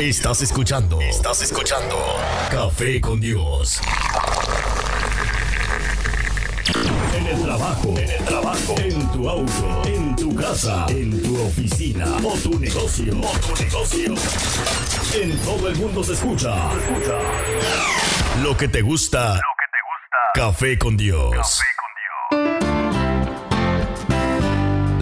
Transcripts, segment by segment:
Estás escuchando. Estás escuchando. Café con Dios. En el trabajo, en el trabajo, en tu auto, en tu casa, en tu oficina o tu negocio, o tu negocio. En todo el mundo se escucha. Escucha. Lo que te gusta. Lo que te gusta. Café con Dios.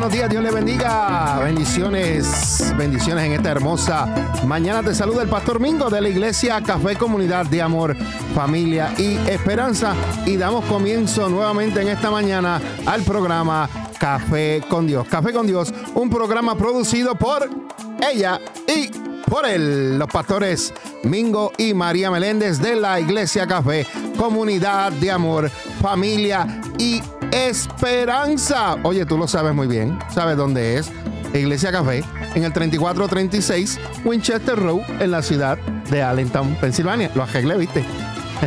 Buenos días, Dios le bendiga. Bendiciones, bendiciones en esta hermosa mañana. Te saluda el Pastor Mingo de la Iglesia Café Comunidad de Amor, Familia y Esperanza. Y damos comienzo nuevamente en esta mañana al programa Café con Dios. Café con Dios, un programa producido por ella y por él, los pastores Mingo y María Meléndez de la Iglesia Café, Comunidad de Amor, Familia y Esperanza. Oye, tú lo sabes muy bien, sabes dónde es. Iglesia Café, en el 3436 Winchester Road, en la ciudad de Allentown, Pensilvania. Lo arreglé, ¿viste?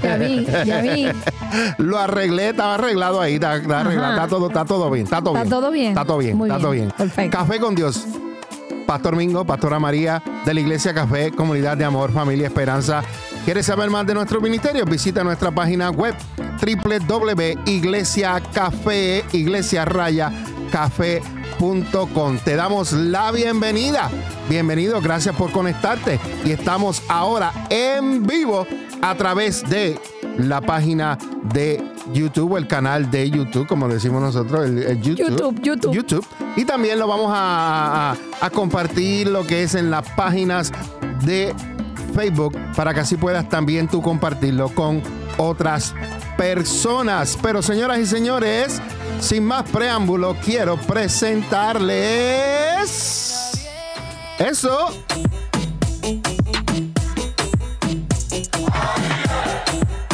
Ya vi, ya vi. Lo arreglé, estaba arreglado ahí, está, está arreglado, está todo, está todo bien, está todo ¿Está bien. todo bien? Está todo bien, está todo bien, bien. perfecto. Café con Dios. Pastor Mingo, Pastora María de la Iglesia Café, Comunidad de Amor, Familia Esperanza. ¿Quieres saber más de nuestro ministerio? Visita nuestra página web café.com. Te damos la bienvenida. Bienvenido, gracias por conectarte. Y estamos ahora en vivo a través de la página de YouTube, el canal de YouTube, como decimos nosotros, el, el YouTube. YouTube, YouTube. Y también lo vamos a, a- a compartir lo que es en las páginas de Facebook para que así puedas también tú compartirlo con otras personas. Pero señoras y señores, sin más preámbulo, quiero presentarles eso.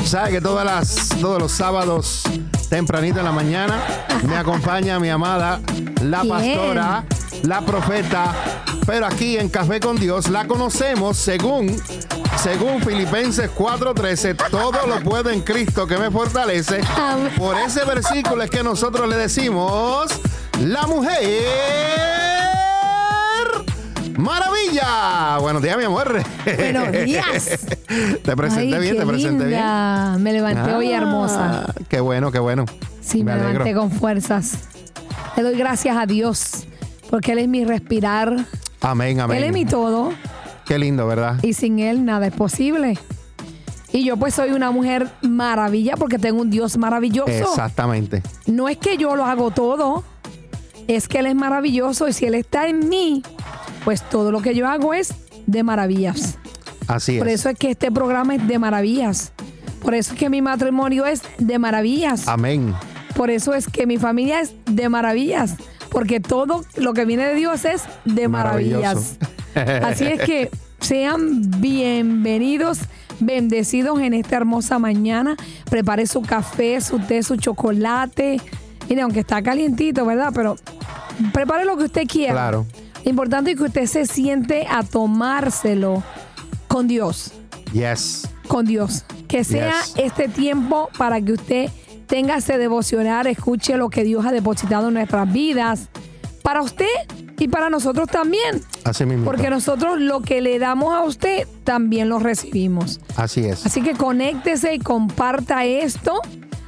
Sabe que todas las, todos los sábados tempranito en la mañana me acompaña mi amada, la Bien. La profeta, pero aquí en Café con Dios la conocemos según según Filipenses 4:13, todo lo puedo en Cristo que me fortalece. Por ese versículo es que nosotros le decimos la mujer maravilla. Buenos días, mi amor. Buenos días. Te presenté Ay, bien, qué te presenté bien. linda. Me levanté hoy Ah, hermosa. Qué bueno, qué bueno. Sí, me, alegro. levanté con fuerzas. Le doy gracias a Dios porque Él es mi respirar. Amén, amén. Él es mi todo Qué lindo, ¿verdad? y sin Él nada es posible. Y yo pues soy una mujer maravilla porque tengo un Dios maravilloso. Exactamente. No es que yo lo hago todo, es que Él es maravilloso y si Él está en mí, pues todo lo que yo hago es de maravillas. Así es. Por eso es que este programa es de maravillas. Por eso es que mi matrimonio es de maravillas. Amén. Por eso es que mi familia es de maravillas. Porque todo lo que viene de Dios es de maravillas. Así es que sean bienvenidos, bendecidos en esta hermosa mañana. Prepare su café, su té, su chocolate. Mire, aunque está calientito, ¿verdad? Pero prepare lo que usted quiera. Claro. Lo importante es que usted se siente a tomárselo con Dios Yes. con Dios. Que sea Yes. este tiempo para que usted tenga ese devocionar, escuche lo que Dios ha depositado en nuestras vidas, para usted y para nosotros también. Así mismo. Porque nosotros lo que le damos a usted también lo recibimos. Así es. Así que conéctese y comparta esto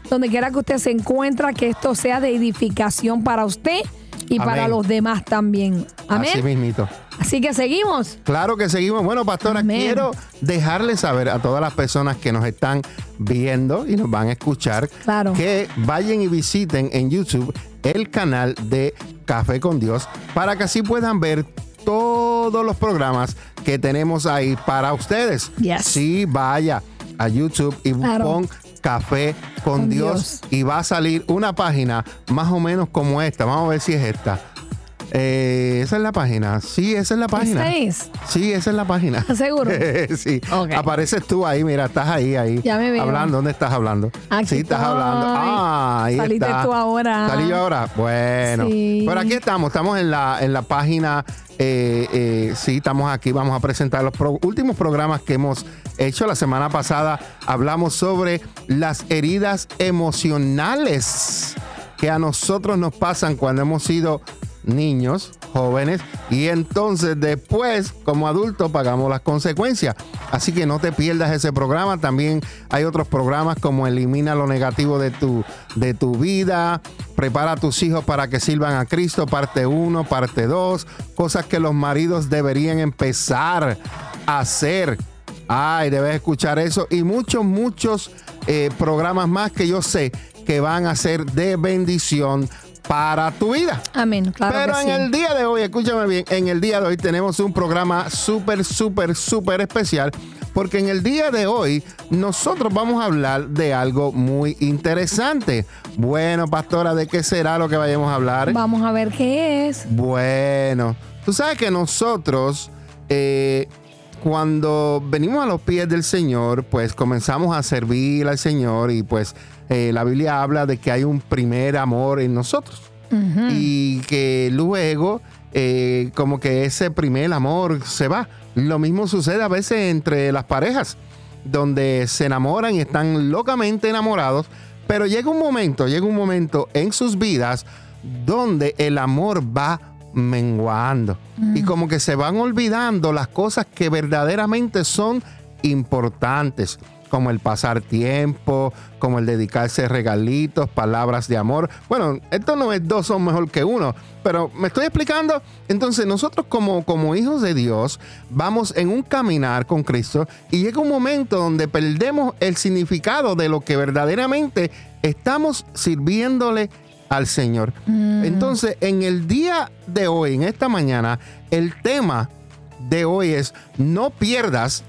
donde quiera que usted se encuentra, que esto sea de edificación para usted y Amén. para los demás también. Así Amén. mismito. Así que seguimos. Claro que seguimos. Bueno, pastora, Amén. quiero dejarle saber a todas las personas que nos están viendo y nos van a escuchar Claro. que vayan y visiten en YouTube el canal de Café con Dios para que así puedan ver todos los programas que tenemos ahí para ustedes. Yes. Sí, vaya a YouTube y Claro. pon Café con, Con Dios, Dios. y va a salir una página más o menos como esta. Vamos a ver si es esta. Eh, esa es la página. Sí, esa es la página. ¿Esa es? Sí, esa es la página. ¿Estás seguro? sí. Ok. Apareces tú ahí, mira, estás ahí, ahí. Ya me veo. Hablando, ¿dónde estás hablando? Aquí sí, estás estoy. hablando. Ah, ahí Saliste está. tú ahora. Salí yo ahora. Bueno. Sí. Pero aquí estamos, estamos en la, en la página. eh, eh, sí, estamos aquí. Vamos a presentar los pro- últimos programas que hemos hecho. La semana pasada hablamos sobre las heridas emocionales que a nosotros nos pasan cuando hemos sido niños, jóvenes, y entonces después, como adultos, pagamos las consecuencias. Así que no te pierdas ese programa. También hay otros programas como Elimina lo negativo de tu, de tu vida, Prepara a tus hijos para que sirvan a Cristo, parte 1, parte 2, cosas que los maridos deberían empezar a hacer. Ay, debes escuchar eso y muchos, muchos eh, programas más que yo sé que van a ser de bendición para tu vida. Amén, claro Pero que en sí. el día de hoy, escúchame bien, en el día de hoy tenemos un programa súper, súper, súper especial. Porque en el día de hoy nosotros vamos a hablar de algo muy interesante. Bueno, pastora, ¿de qué será lo que vayamos a hablar? Vamos a ver qué es. Bueno, tú sabes que nosotros, eh, cuando venimos a los pies del Señor, pues comenzamos a servir al Señor y pues eh, la Biblia habla de que hay un primer amor en nosotros. Y que luego eh, como que ese primer amor se va. Lo mismo sucede a veces entre las parejas, donde se enamoran y están locamente enamorados, pero llega un momento, llega un momento en sus vidas donde el amor va menguando. Y como que se van olvidando las cosas que verdaderamente son importantes como el pasar tiempo, como el dedicarse regalitos, palabras de amor. Bueno, esto no es dos son mejor que uno, pero me estoy explicando. Entonces nosotros como, como hijos de Dios vamos en un caminar con Cristo y llega un momento donde perdemos el significado de lo que verdaderamente estamos sirviéndole al Señor. Entonces, en el día de hoy, en esta mañana, el tema de hoy es no pierdas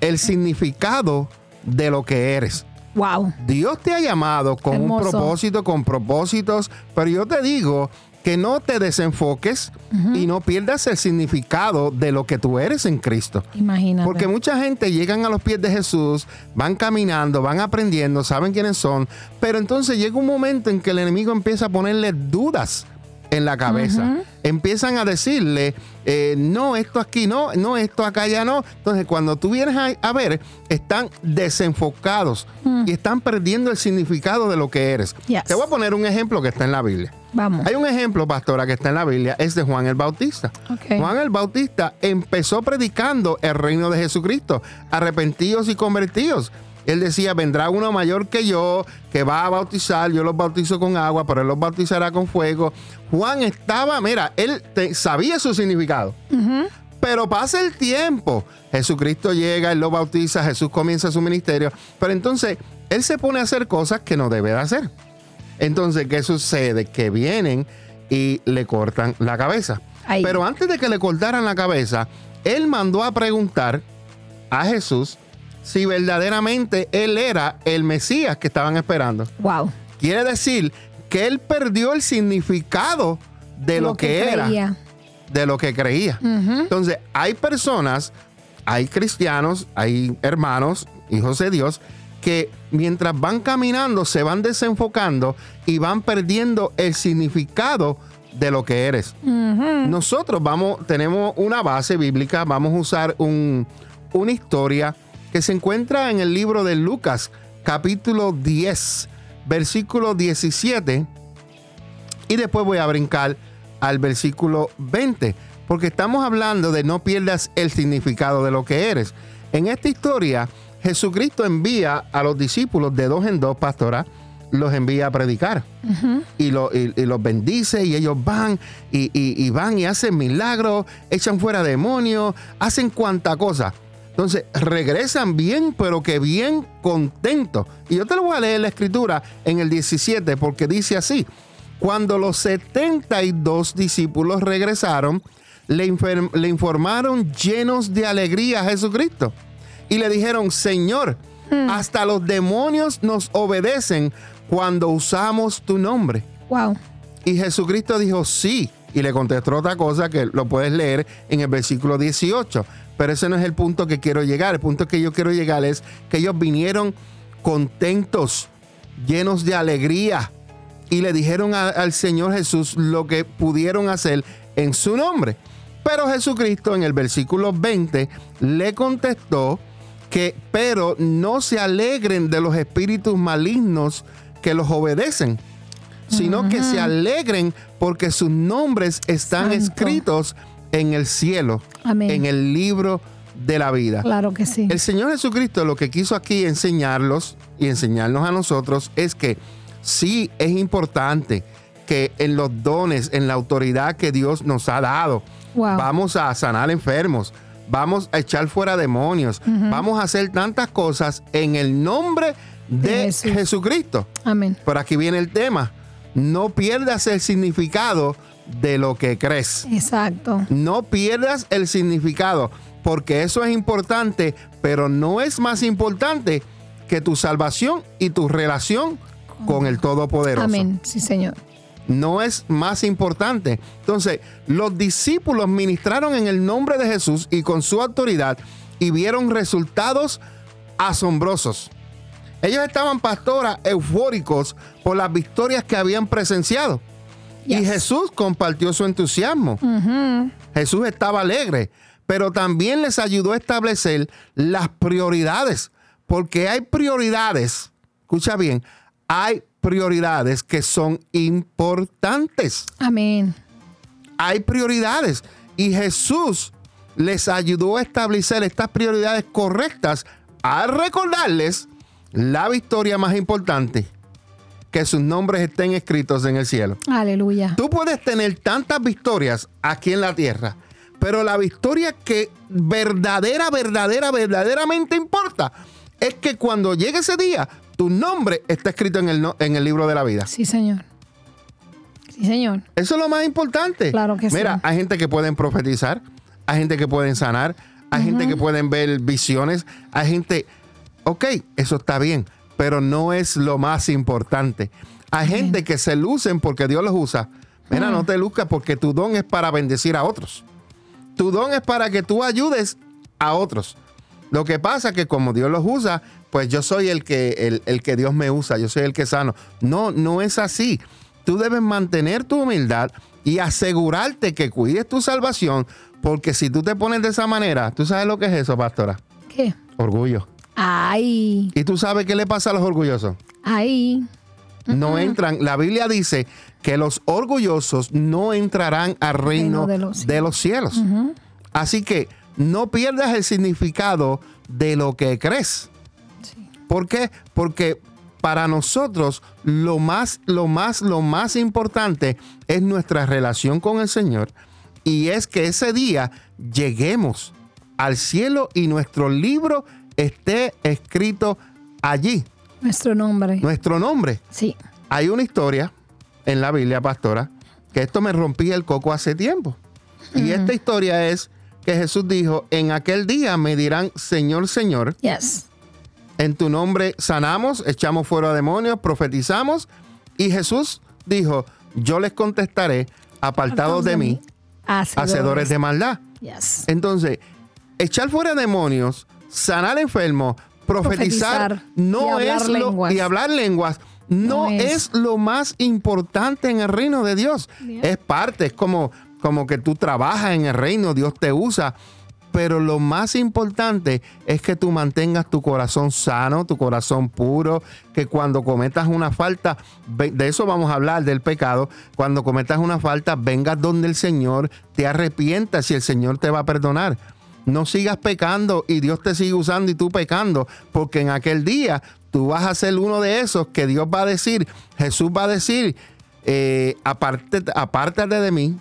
el significado de lo que eres. Wow. Dios te ha llamado con un propósito, con propósitos, pero yo te digo que no te desenfoques y no pierdas el significado de lo que tú eres en Cristo. Imagínate. Porque mucha gente llegan a los pies de Jesús, van caminando, van aprendiendo, saben quiénes son, pero entonces llega un momento en que el enemigo empieza a ponerle dudas en la cabeza. Empiezan a decirle, eh, no, esto aquí no, no, esto acá ya no. Entonces, cuando tú vienes a, a ver, están desenfocados y están perdiendo el significado de lo que eres. Yes. Te voy a poner un ejemplo que está en la Biblia. Vamos. Hay un ejemplo, pastora, que está en la Biblia, es de Juan el Bautista. Juan el Bautista empezó predicando el reino de Jesucristo, arrepentidos y convertidos. Él decía, vendrá uno mayor que yo, que va a bautizar, yo los bautizo con agua, pero él los bautizará con fuego. Juan estaba, mira, él te- sabía su significado. Pero pasa el tiempo. Jesucristo llega, Él lo bautiza, Jesús comienza su ministerio. Pero entonces Él se pone a hacer cosas que no debe de hacer. Entonces, ¿qué sucede? Que vienen y le cortan la cabeza. Pero antes de que le cortaran la cabeza, Él mandó a preguntar a Jesús si verdaderamente Él era el Mesías que estaban esperando. Wow. Quiere decir que Él perdió el significado de lo, que, era de lo que creía. Entonces, hay personas, hay cristianos, hay hermanos, hijos de Dios, que mientras van caminando se van desenfocando y van perdiendo el significado de lo que eres. Nosotros vamos, tenemos una base bíblica, vamos a usar un- una historia que se encuentra en el libro de Lucas, capítulo 10, versículo 17 y después voy a brincar al versículo 20, porque estamos hablando de no pierdas el significado de lo que eres. En esta historia, Jesucristo envía a los discípulos de dos en dos, pastora, los envía a predicar. y, lo- y- y los bendice y ellos van y, y- y van y hacen milagros, echan fuera demonios, hacen cuanta cosa. Entonces regresan bien, pero que bien contentos. Y yo te lo voy a leer la escritura en el 17 porque dice así, cuando los 72 discípulos regresaron, le, informaron llenos de alegría a Jesucristo y le dijeron, Señor, hasta los demonios nos obedecen cuando usamos tu nombre. Wow. Y Jesucristo dijo, sí. Y le contestó otra cosa que lo puedes leer en el versículo 18. Pero ese no es el punto que quiero llegar. El punto que yo quiero llegar es que ellos vinieron contentos, llenos de alegría, y le dijeron al Señor Jesús lo que pudieron hacer en su nombre. Pero Jesucristo en el versículo 20 le contestó que, pero no se alegren de los espíritus malignos que los obedecen, sino que se alegren porque sus nombres están escritos en el cielo, en el libro de la vida. Claro que sí. El Señor Jesucristo lo que quiso aquí enseñarlos y enseñarnos a nosotros es que sí es importante que en los dones, en la autoridad que Dios nos ha dado, Vamos a sanar enfermos. Vamos a echar fuera demonios. Vamos a hacer tantas cosas en el nombre de, Jesucristo. Amén. Por aquí viene el tema. No pierdas el significado de lo que crees. Exacto. No pierdas el significado, porque eso es importante, pero no es más importante que tu salvación y tu relación con el Todopoderoso. Amén. Sí, Señor no es más importante. Entonces, los discípulos ministraron en el nombre de Jesús y con su autoridad y vieron resultados asombrosos. Ellos estaban, pastora, eufóricos por las victorias que habían presenciado. Y Jesús compartió su entusiasmo. Jesús estaba alegre, pero también les ayudó a establecer las prioridades, porque hay prioridades, escucha bien, hay prioridades que son importantes. Amén. Hay prioridades y Jesús les ayudó a establecer estas prioridades correctas al recordarles la victoria más importante, que sus nombres estén escritos en el cielo. Aleluya. Tú puedes tener tantas victorias aquí en la tierra, pero la victoria que verdadera, verdadera, verdaderamente importa es que cuando llegue ese día, tu nombre está escrito en el, en el libro de la vida. Sí, Señor. Sí, Señor. Eso es lo más importante. Claro que sí. Mira, hay gente que pueden profetizar, hay gente que pueden sanar, hay gente que pueden ver visiones, hay gente... Ok, eso está bien, pero no es lo más importante. Hay gente que se lucen porque Dios los usa. Mira, no te luzcas porque tu don es para bendecir a otros. Tu don es para que tú ayudes a otros. Lo que pasa es que como Dios los usa, pues yo soy el que, el, que Dios me usa, yo soy el que sano. No, no es así. Tú debes mantener tu humildad y asegurarte que cuides tu salvación, porque si tú te pones de esa manera, ¿tú sabes lo que es eso, pastora? ¿Qué? Orgullo. Ay. ¿Y tú sabes qué le pasa a los orgullosos? Ay. No entran. La Biblia dice que los orgullosos no entrarán al reino, de los cielos. Así que no pierdas el significado de lo que crees. ¿Por qué? Porque para nosotros lo más, lo más, lo más importante es nuestra relación con el Señor y es que ese día lleguemos al cielo y nuestro libro esté escrito allí. Nuestro nombre. Nuestro nombre. Sí. Hay una historia en la Biblia, pastora, que esto me rompía el coco hace tiempo. Y esta historia es que Jesús dijo, en aquel día me dirán, Señor, Señor. Yes. En tu nombre sanamos, echamos fuera demonios, profetizamos. Y Jesús dijo, yo les contestaré, apartados de, mí, hacedores. de maldad. Yes. Entonces, echar fuera demonios, sanar enfermos, profetizar, no es lo, y hablar lenguas no, es. lo más importante en el reino de Dios. Es parte, es como como que tú trabajas en el reino, Dios te usa. Pero lo más importante es que tú mantengas tu corazón sano, tu corazón puro, que cuando cometas una falta, de eso vamos a hablar, del pecado, cuando cometas una falta, vengas donde el Señor, te arrepientas y el Señor te va a perdonar. No sigas pecando y Dios te sigue usando y tú pecando, porque en aquel día tú vas a ser uno de esos que Dios va a decir, Jesús va a decir, eh, aparte, apártate de mí,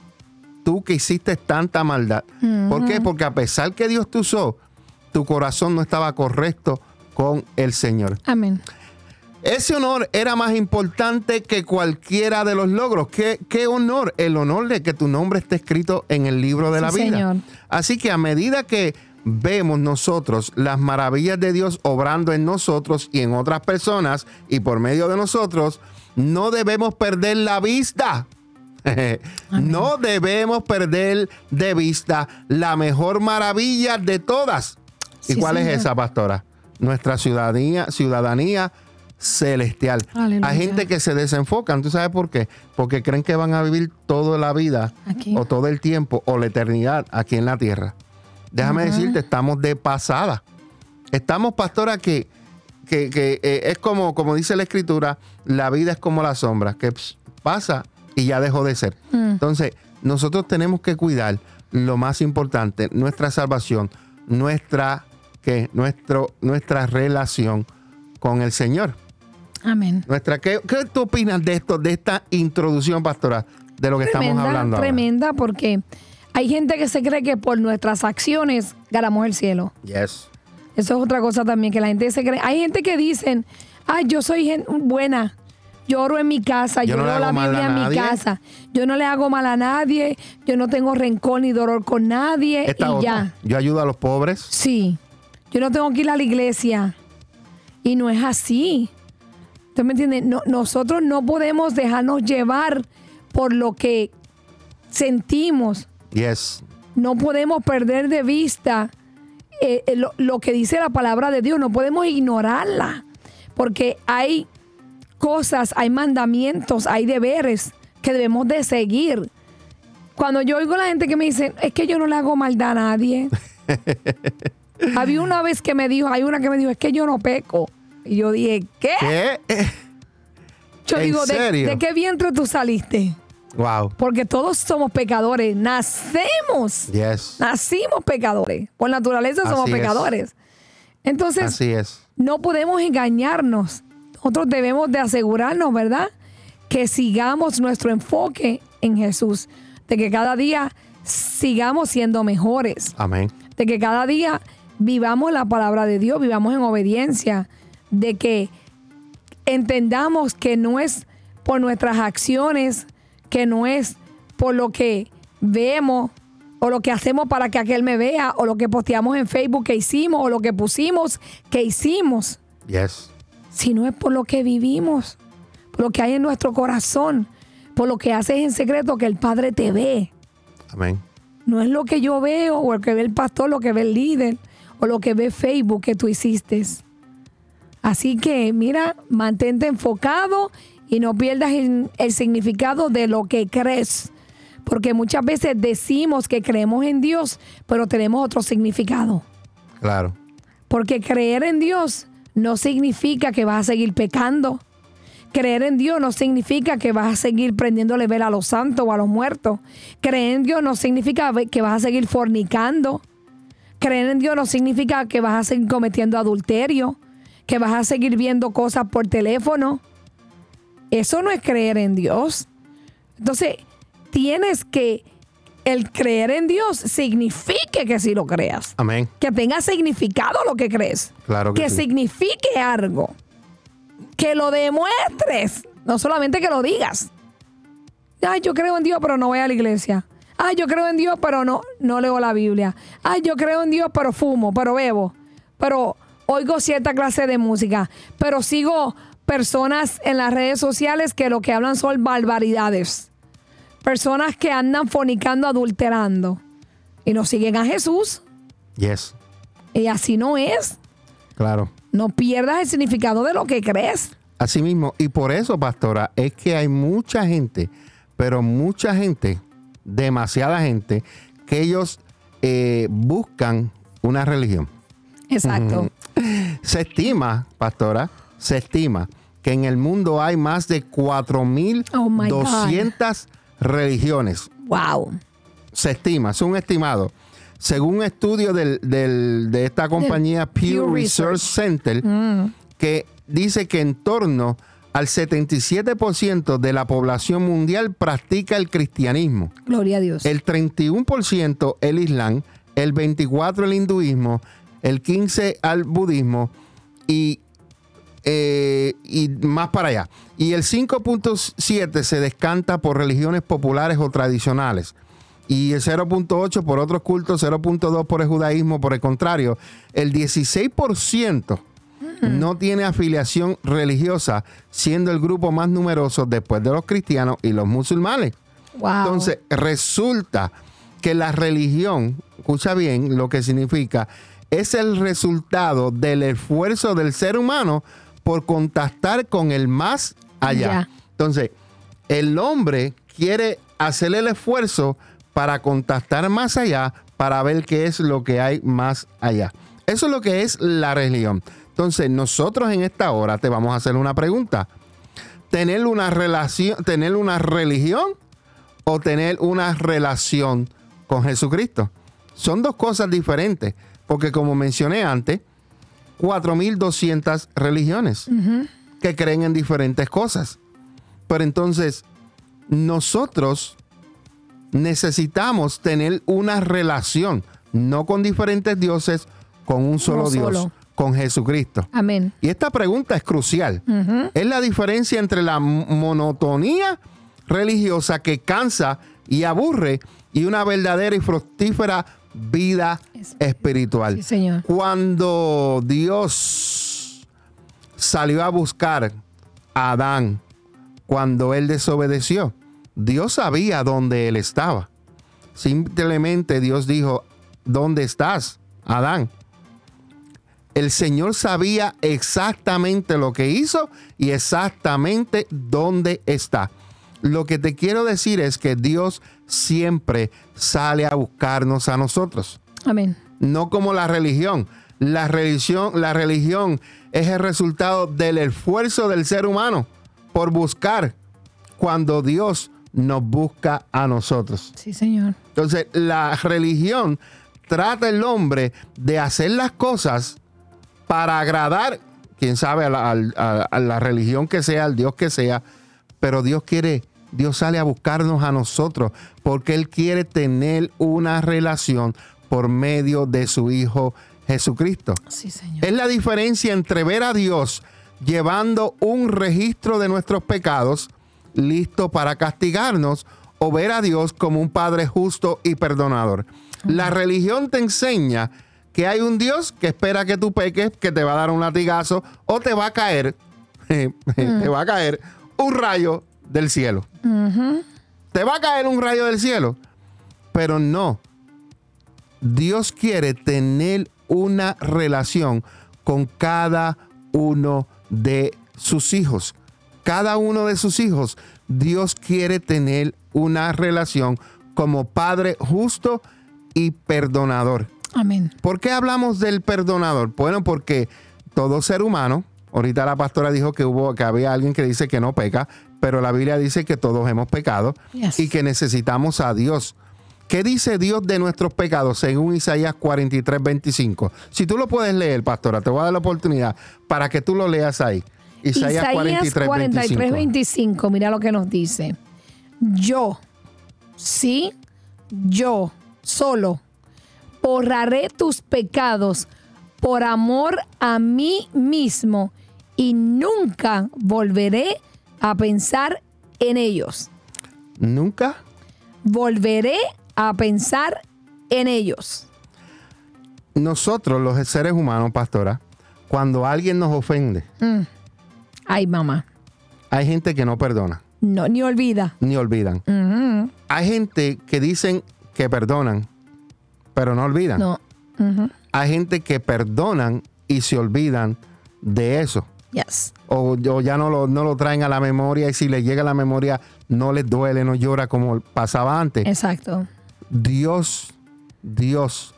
tú que hiciste tanta maldad. ¿Por qué? Porque a pesar que Dios te usó, tu corazón no estaba correcto con el Señor. Amén. Ese honor era más importante que cualquiera de los logros. ¿Qué, qué honor? El honor de que tu nombre esté escrito en el libro de la vida. Señor. Así que a medida que vemos nosotros las maravillas de Dios obrando en nosotros y en otras personas y por medio de nosotros, no debemos perder la vista no debemos perder de vista la mejor maravilla de todas. ¿Y Sí, cuál es esa, pastora? Nuestra ciudadanía, ciudadanía celestial. Aleluya. Hay gente que se desenfocan, ¿tú sabes por qué? Porque creen que van a vivir toda la vida Aquí. o todo el tiempo o la eternidad aquí en la tierra. Déjame decirte, estamos de pasada. Estamos, pastora, que, que, que, eh, es como, como dice la escritura, la vida es como la sombra, que pasa y ya dejó de ser. Entonces, nosotros tenemos que cuidar lo más importante, nuestra salvación, nuestra, ¿qué? Nuestro, nuestra relación con el Señor. Amén. Nuestra, ¿qué, qué tú opinas de esto, de esta introducción, pastora, de lo que estamos hablando ahora? tremenda, porque hay gente que se cree que por nuestras acciones ganamos el cielo. Yes. Eso es otra cosa también, que la gente se cree. Hay gente que dicen, ay, yo soy gen- buena. Yo oro en mi casa, Yo yo, no le la hago mal a Biblia en mi nadie. casa. Yo no le hago mal a nadie, yo no tengo rencor ni dolor con nadie Esta y otra, ya. yo ayudo a los pobres. Sí, yo no tengo que ir a la iglesia. Y no es así. ¿Usted me entiende? No- nosotros no podemos dejarnos llevar por lo que sentimos. Yes. No podemos perder de vista eh, eh, lo, lo que dice la palabra de Dios. No podemos ignorarla. Porque hay cosas, hay mandamientos, hay deberes que debemos de seguir. Cuando yo oigo a la gente que me dice, es que yo no le hago maldad a nadie. Había una vez que me dijo, hay una que me dijo, es que yo no peco. Y yo dije, ¿qué? ¿Qué? Yo ¿En digo, ¿de, serio? ¿de qué vientre tú saliste? Wow. Porque todos somos pecadores, nacemos, Yes. nacimos pecadores. Por naturaleza somos Así es. pecadores. Entonces, Así es. no podemos engañarnos. Nosotros debemos de asegurarnos, ¿verdad? Que sigamos nuestro enfoque en Jesús. De que cada día sigamos siendo mejores. Amén. de que cada día vivamos la palabra de Dios, vivamos en obediencia, de que entendamos que no es por nuestras acciones, que no es por lo que vemos o lo que hacemos para que aquel me vea o lo que posteamos en Facebook que hicimos o lo que pusimos que hicimos, Yes. sino es por lo que vivimos, por lo que hay en nuestro corazón, por lo que haces en secreto que el Padre te ve. Amén. No es lo que yo veo o lo que ve el pastor, lo que ve el líder o lo que ve Facebook que tú hiciste. Así que mira, mantente enfocado y no pierdas el, significado de lo que crees. Porque muchas veces decimos que creemos en Dios, pero tenemos otro significado. Claro. Porque creer en Dios no significa que vas a seguir pecando. Creer en Dios no significa que vas a seguir prendiéndole vela a los santos o a los muertos. Creer en Dios no significa que vas a seguir fornicando. Creer en Dios no significa que vas a seguir cometiendo adulterio, que vas a seguir viendo cosas por teléfono. Eso no es creer en Dios. Entonces, tienes que el creer en Dios signifique que sí lo creas Amén. que tenga significado lo que crees. Claro que sí. signifique algo. Que lo demuestres. No solamente que lo digas. Ay, yo creo en Dios, pero no voy a la iglesia. Ay, yo creo en Dios, pero no, no leo la Biblia. Ay, yo creo en Dios, pero fumo, pero bebo. Pero oigo cierta clase de música. Pero sigo personas en las redes sociales que lo que hablan son barbaridades. Personas que andan fornicando, adulterando. Y no siguen a Jesús. Yes. Y así no es. Claro. No pierdas el significado de lo que crees. Así mismo. Y por eso, pastora, es que hay mucha gente, pero mucha gente, demasiada gente, que ellos eh, buscan una religión. Exacto. Se estima, pastora, se estima que en el mundo hay más de Oh, my 4.200 religiones. Wow. Se estima, es un estimado. Según un estudio del- del- de esta compañía Pew, Pew Research, Research. Center, que dice que en torno al 77% de la población mundial practica el cristianismo, Gloria a Dios. el 31% el islam, el 24% el hinduismo, el 15% al budismo y, eh, y más para allá. Y el 5.7 se descanta por religiones populares o tradicionales. Y el 0.8 por otros cultos, 0.2 por el judaísmo. Por el contrario, el 16% no tiene afiliación religiosa, siendo el grupo más numeroso después de los cristianos y los musulmanes. Wow. Entonces, resulta que la religión, escucha bien lo que significa, es el resultado del esfuerzo del ser humano por contactar con el más allá. Entonces, el hombre quiere hacer el esfuerzo para contactar más allá, para ver qué es lo que hay más allá. Eso es lo que es la religión. Entonces, nosotros en esta hora te vamos a hacer una pregunta. ¿Tener una relación, tener una religión o tener una relación con Jesucristo? Son dos cosas diferentes, porque como mencioné antes, 4.200 religiones que creen en diferentes cosas. Pero entonces, nosotros necesitamos tener una relación, no con diferentes dioses, con un solo Dios, solo. con Jesucristo. Amén. Y esta pregunta es crucial. Es la diferencia entre la monotonía religiosa que cansa y aburre y una verdadera y fructífera vida espiritual. Sí, Señor. Cuando Dios salió a buscar a Adán, cuando él desobedeció, Dios sabía dónde él estaba. Simplemente Dios dijo, ¿dónde estás, Adán? El Señor sabía exactamente lo que hizo y exactamente dónde está. Lo que te quiero decir es que Dios siempre sale a buscarnos a nosotros Amén. no como la religión. La religión, la religión es el resultado del esfuerzo del ser humano por buscar cuando Dios nos busca a nosotros. Sí, Señor. Entonces, la religión trata el hombre de hacer las cosas para agradar, quién sabe, a la, a la religión que sea, al Dios que sea, pero Dios quiere, Dios sale a buscarnos a nosotros porque Él quiere tener una relación por medio de su Hijo Jesucristo. Sí, Señor. Es la diferencia entre ver a Dios llevando un registro de nuestros pecados, listo para castigarnos, o ver a Dios como un Padre justo y perdonador. La religión te enseña que hay un Dios que espera que tú peques, que te va a dar un latigazo o te va a caer, te va a caer un rayo del cielo. Te va a caer un rayo del cielo, pero no. Dios quiere tener una relación con cada uno de sus hijos. Cada uno de sus hijos, Dios quiere tener una relación como Padre justo y perdonador. Amén. ¿Por qué hablamos del perdonador? Bueno, porque todo ser humano, ahorita la pastora dijo que hubo que había alguien que dice que no peca, pero la Biblia dice que todos hemos pecado Yes. y que necesitamos a Dios. ¿Qué dice Dios de nuestros pecados según Isaías 43, 25? Si tú lo puedes leer, pastora, te voy a dar la oportunidad para que tú lo leas ahí. Isaías, Isaías 43, 43, 25. 25. Mira lo que nos dice. Yo, sí, yo, solo, borraré tus pecados por amor a mí mismo y nunca volveré a pensar en ellos. Nunca Volveré a pensar en ellos. nosotros, los seres humanos, pastora, cuando alguien nos ofende, Ay, mamá. hay gente que no perdona No, ni olvida. ni olvidan. Ujú. Hay gente que dicen que perdonan, pero no olvidan. No. Ujú. Hay gente que perdonan y se olvidan de eso. Yes. O, o ya no lo, no lo traen a la memoria y si les llega a la memoria no les duele, no llora como pasaba antes. Exacto. Dios, Dios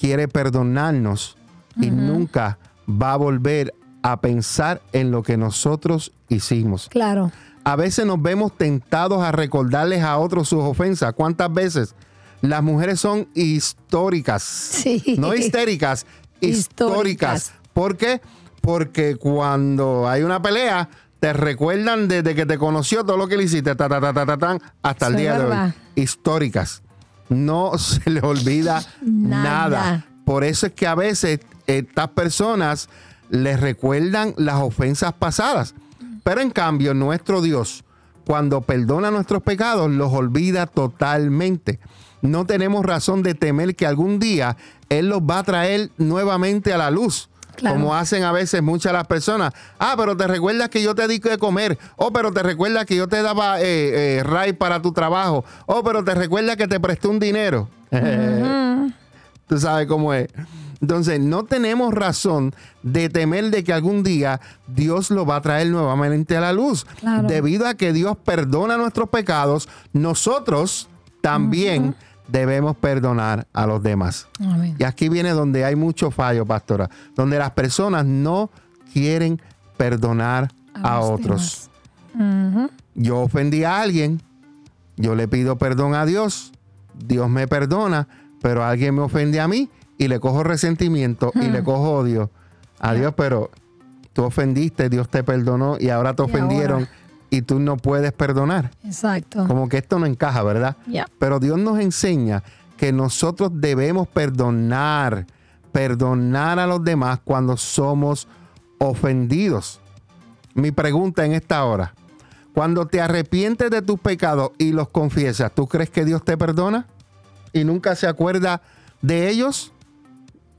quiere perdonarnos y nunca va a volver a pensar en lo que nosotros hicimos. Claro. A veces nos vemos tentados a recordarles a otros sus ofensas. ¿Cuántas veces? Las mujeres son históricas. Sí. No histéricas, históricas. Históricas. ¿Por qué? Porque cuando hay una pelea, te recuerdan desde que te conoció todo lo que le hiciste, ta, ta, ta, ta, ta, tan, hasta el día de hoy. Históricas. No se le olvida nada. Nada. Por eso es que a veces estas personas les recuerdan las ofensas pasadas. Pero en cambio, nuestro Dios, cuando perdona nuestros pecados, los olvida totalmente. No tenemos razón de temer que algún día Él los va a traer nuevamente a la luz. Claro. Como hacen a veces muchas las personas. Ah, pero te recuerdas que yo te di de comer. Oh, pero te recuerdas que yo te daba eh, eh, ray para tu trabajo. Oh, pero te recuerdas que te presté un dinero. Tú sabes cómo es. Entonces, no tenemos razón de temer de que algún día Dios lo va a traer nuevamente a la luz. Claro. Debido a que Dios perdona nuestros pecados, nosotros también debemos perdonar a los demás. Amén. Y aquí viene donde hay mucho fallo, pastora, donde las personas no quieren perdonar a, otros. Yo ofendí a alguien, yo le pido perdón a Dios, Dios me perdona, pero alguien me ofende a mí y le cojo resentimiento y le cojo odio a Dios, pero tú ofendiste, Dios te perdonó y ahora te Y ofendieron ahora. Y tú no puedes perdonar. Exacto. Como que esto no encaja, ¿verdad? Ya. Pero Dios nos enseña que nosotros debemos perdonar, perdonar a los demás cuando somos ofendidos. Mi pregunta en esta hora, cuando te arrepientes de tus pecados y los confiesas, ¿tú crees que Dios te perdona? ¿Y nunca se acuerda de ellos?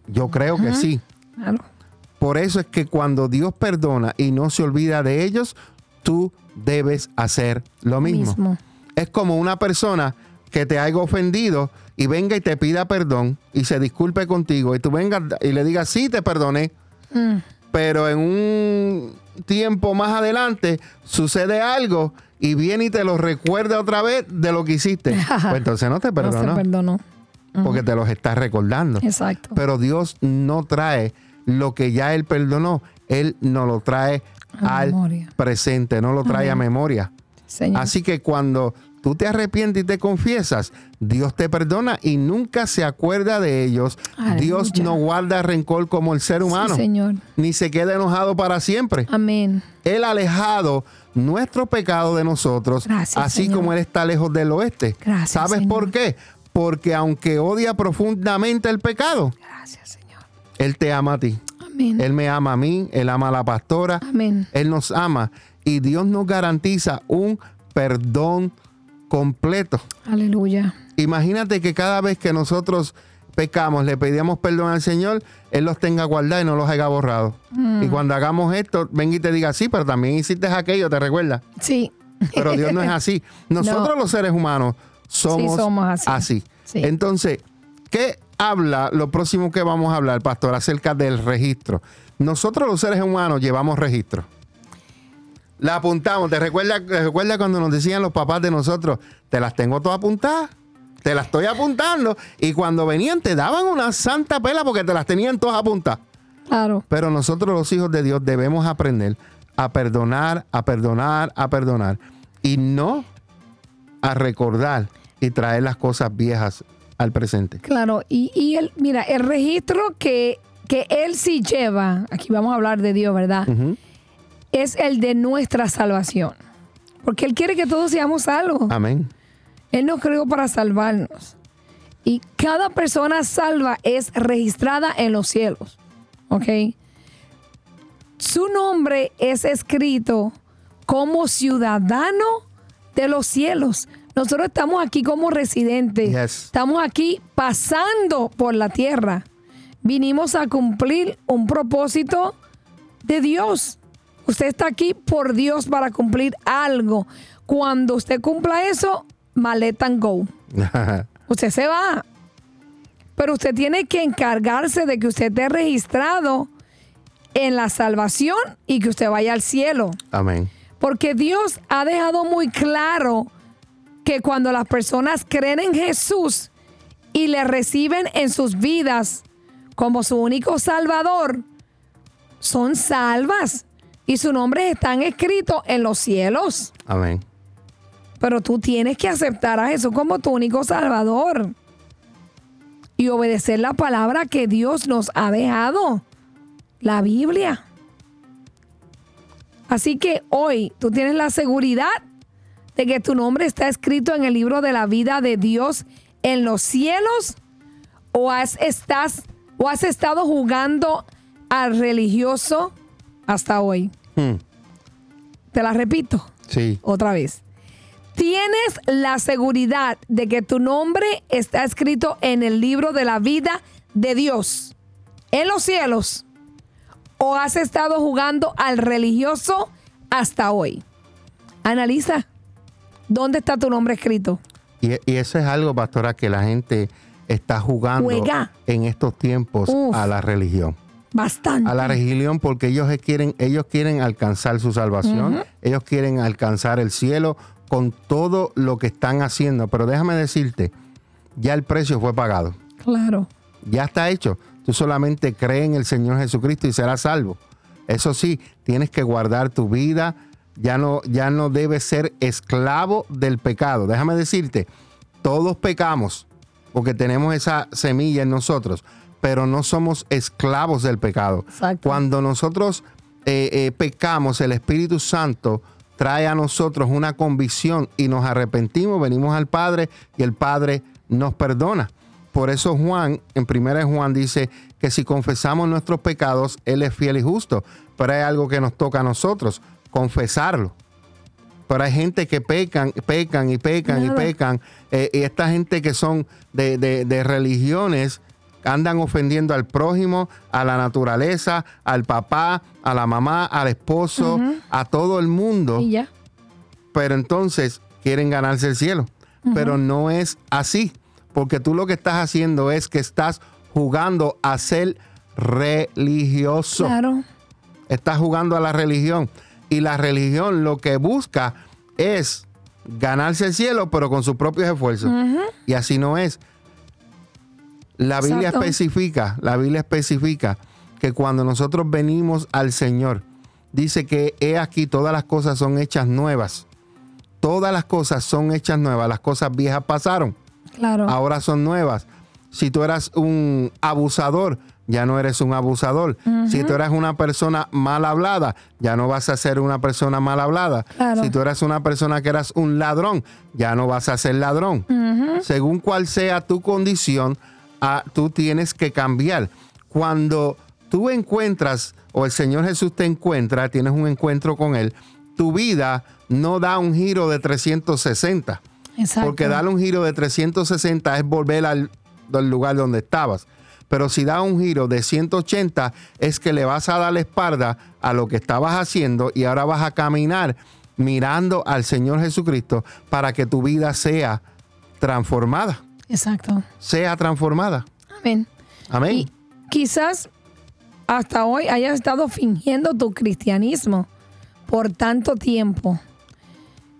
Yo creo que sí. Claro. Por eso es que cuando Dios perdona y no se olvida de ellos, tú debes hacer lo mismo. Mismo. Es como una persona que te haya ofendido y venga y te pida perdón y se disculpe contigo y tú vengas y le digas, sí, te perdoné, Mm. pero en un tiempo más adelante sucede algo y viene y te lo recuerda otra vez de lo que hiciste. Pues entonces no te No perdonó se perdonó. porque te los estás recordando. Exacto. Pero Dios no trae lo que ya Él perdonó. Él no lo trae al memoria. presente, no lo trae a memoria. Señor. Así que cuando tú te arrepientes y te confiesas, Dios te perdona y nunca se acuerda de ellos. Aleluya. Dios no guarda rencor como el ser humano, Sí, Señor. ni se queda enojado para siempre. Amén. Él ha alejado nuestro pecado de nosotros, Gracias, así Señor. como Él está lejos del oeste. Gracias, ¿Sabes Señor. por qué? Porque aunque odia profundamente el pecado, Gracias, Señor. Él te ama a ti. Amén. Él me ama a mí, Él ama a la pastora, Amén. Él nos ama y Dios nos garantiza un perdón completo. Aleluya. Imagínate que cada vez que nosotros pecamos, le pedíamos perdón al Señor, Él los tenga guardados y no los haya borrado. Mm. Y cuando hagamos esto, venga y te diga, sí, pero también hiciste aquello, ¿te recuerdas? Sí. Pero Dios no es así. Nosotros los seres humanos somos, somos así. así. Sí. Entonces, ¿qué habla lo próximo que vamos a hablar, pastor, acerca del registro? Nosotros los seres humanos llevamos registro. La apuntamos. ¿Te recuerdas te recuerda cuando nos decían los papás de nosotros, te las tengo todas apuntadas? Te las estoy apuntando. Y cuando venían te daban una santa pela porque te las tenían todas apuntadas. Claro. Pero nosotros los hijos de Dios debemos aprender a perdonar, a perdonar, a perdonar. Y no a recordar y traer las cosas viejas al presente. Claro. Y, y el, mira, el registro que, que él sí lleva, aquí vamos a hablar de Dios, ¿verdad? Es el de nuestra salvación. Porque él quiere que todos seamos salvos. Amén. Él nos creó para salvarnos. Y cada persona salva es registrada en los cielos. ¿Ok? Su nombre es escrito como ciudadano de los cielos. Nosotros estamos aquí como residentes. Yes. Estamos aquí pasando por la tierra. Vinimos a cumplir un propósito de Dios. Usted está aquí por Dios para cumplir algo. Cuando usted cumpla eso, maleta and go. Usted se va. Pero usted tiene que encargarse de que usted esté registrado en la salvación y que usted vaya al cielo. Amén. Porque Dios ha dejado muy claro que cuando las personas creen en Jesús y le reciben en sus vidas como su único salvador, son salvas y sus nombres están escritos en los cielos. Amén. Pero tú tienes que aceptar a Jesús como tu único salvador y obedecer la palabra que Dios nos ha dejado, la Biblia. Así que hoy tú tienes la seguridad de que tu nombre está escrito en el libro de la vida de Dios en los cielos o has, estás, o has estado jugando al religioso hasta hoy. Hmm. Te la repito Sí. otra vez. Tienes la seguridad de que tu nombre está escrito en el libro de la vida de Dios, en los cielos, o has estado jugando al religioso hasta hoy? Analiza. ¿Dónde está tu nombre escrito? Y, y eso es algo, pastora, que la gente está jugando Juega. en estos tiempos Uf. a la religión. Bastante. A la religión porque ellos quieren, ellos quieren alcanzar su salvación, ellos quieren alcanzar el cielo con todo lo que están haciendo. Pero déjame decirte, ya el precio fue pagado. Claro. Ya está hecho. Tú solamente crees en el Señor Jesucristo y serás salvo. Eso sí, tienes que guardar tu vida. Ya no, ya no debes ser esclavo del pecado. Déjame decirte, todos pecamos porque tenemos esa semilla en nosotros, pero no somos esclavos del pecado. Exacto. Cuando nosotros eh, eh, pecamos, el Espíritu Santo trae a nosotros una convicción y nos arrepentimos, venimos al Padre y el Padre nos perdona. Por eso Juan, en 1 Juan, dice que si confesamos nuestros pecados, Él es fiel y justo. Pero hay algo que nos toca a nosotros, confesarlo. Pero hay gente que pecan, pecan y pecan Nada. y pecan. eh, y esta gente que son de, de- de religiones andan ofendiendo al prójimo, a la naturaleza, al papá, a la mamá, al esposo, a todo el mundo Y ya. pero entonces quieren ganarse el cielo. Pero no es así, porque tú lo que estás haciendo es que estás jugando a ser religioso. Claro. Estás jugando a la religión. Y la religión lo que busca es ganarse el cielo, pero con sus propios esfuerzos. Y así no es. La Biblia Exacto. especifica, la Biblia especifica que cuando nosotros venimos al Señor, dice que he aquí todas las cosas son hechas nuevas. Todas las cosas son hechas nuevas. Las cosas viejas pasaron, Claro. ahora son nuevas. Si tú eras un abusador, ya no eres un abusador. Si tú eras una persona mal hablada, ya no vas a ser una persona mal hablada. Claro. Si tú eras una persona que eras un ladrón, ya no vas a ser ladrón. Según cual sea tu condición, ah, tú tienes que cambiar. Cuando tú encuentras, o el Señor Jesús te encuentra, tienes un encuentro con Él, tu vida no da un giro de 360. Exacto. Porque darle un giro de 360 es volver al, al lugar donde estabas. Pero si da un giro de 180 es que le vas a dar la espalda a lo que estabas haciendo y ahora vas a caminar mirando al Señor Jesucristo para que tu vida sea transformada. Exacto. Sea transformada. Amén. Amén. Y quizás hasta hoy hayas estado fingiendo tu cristianismo por tanto tiempo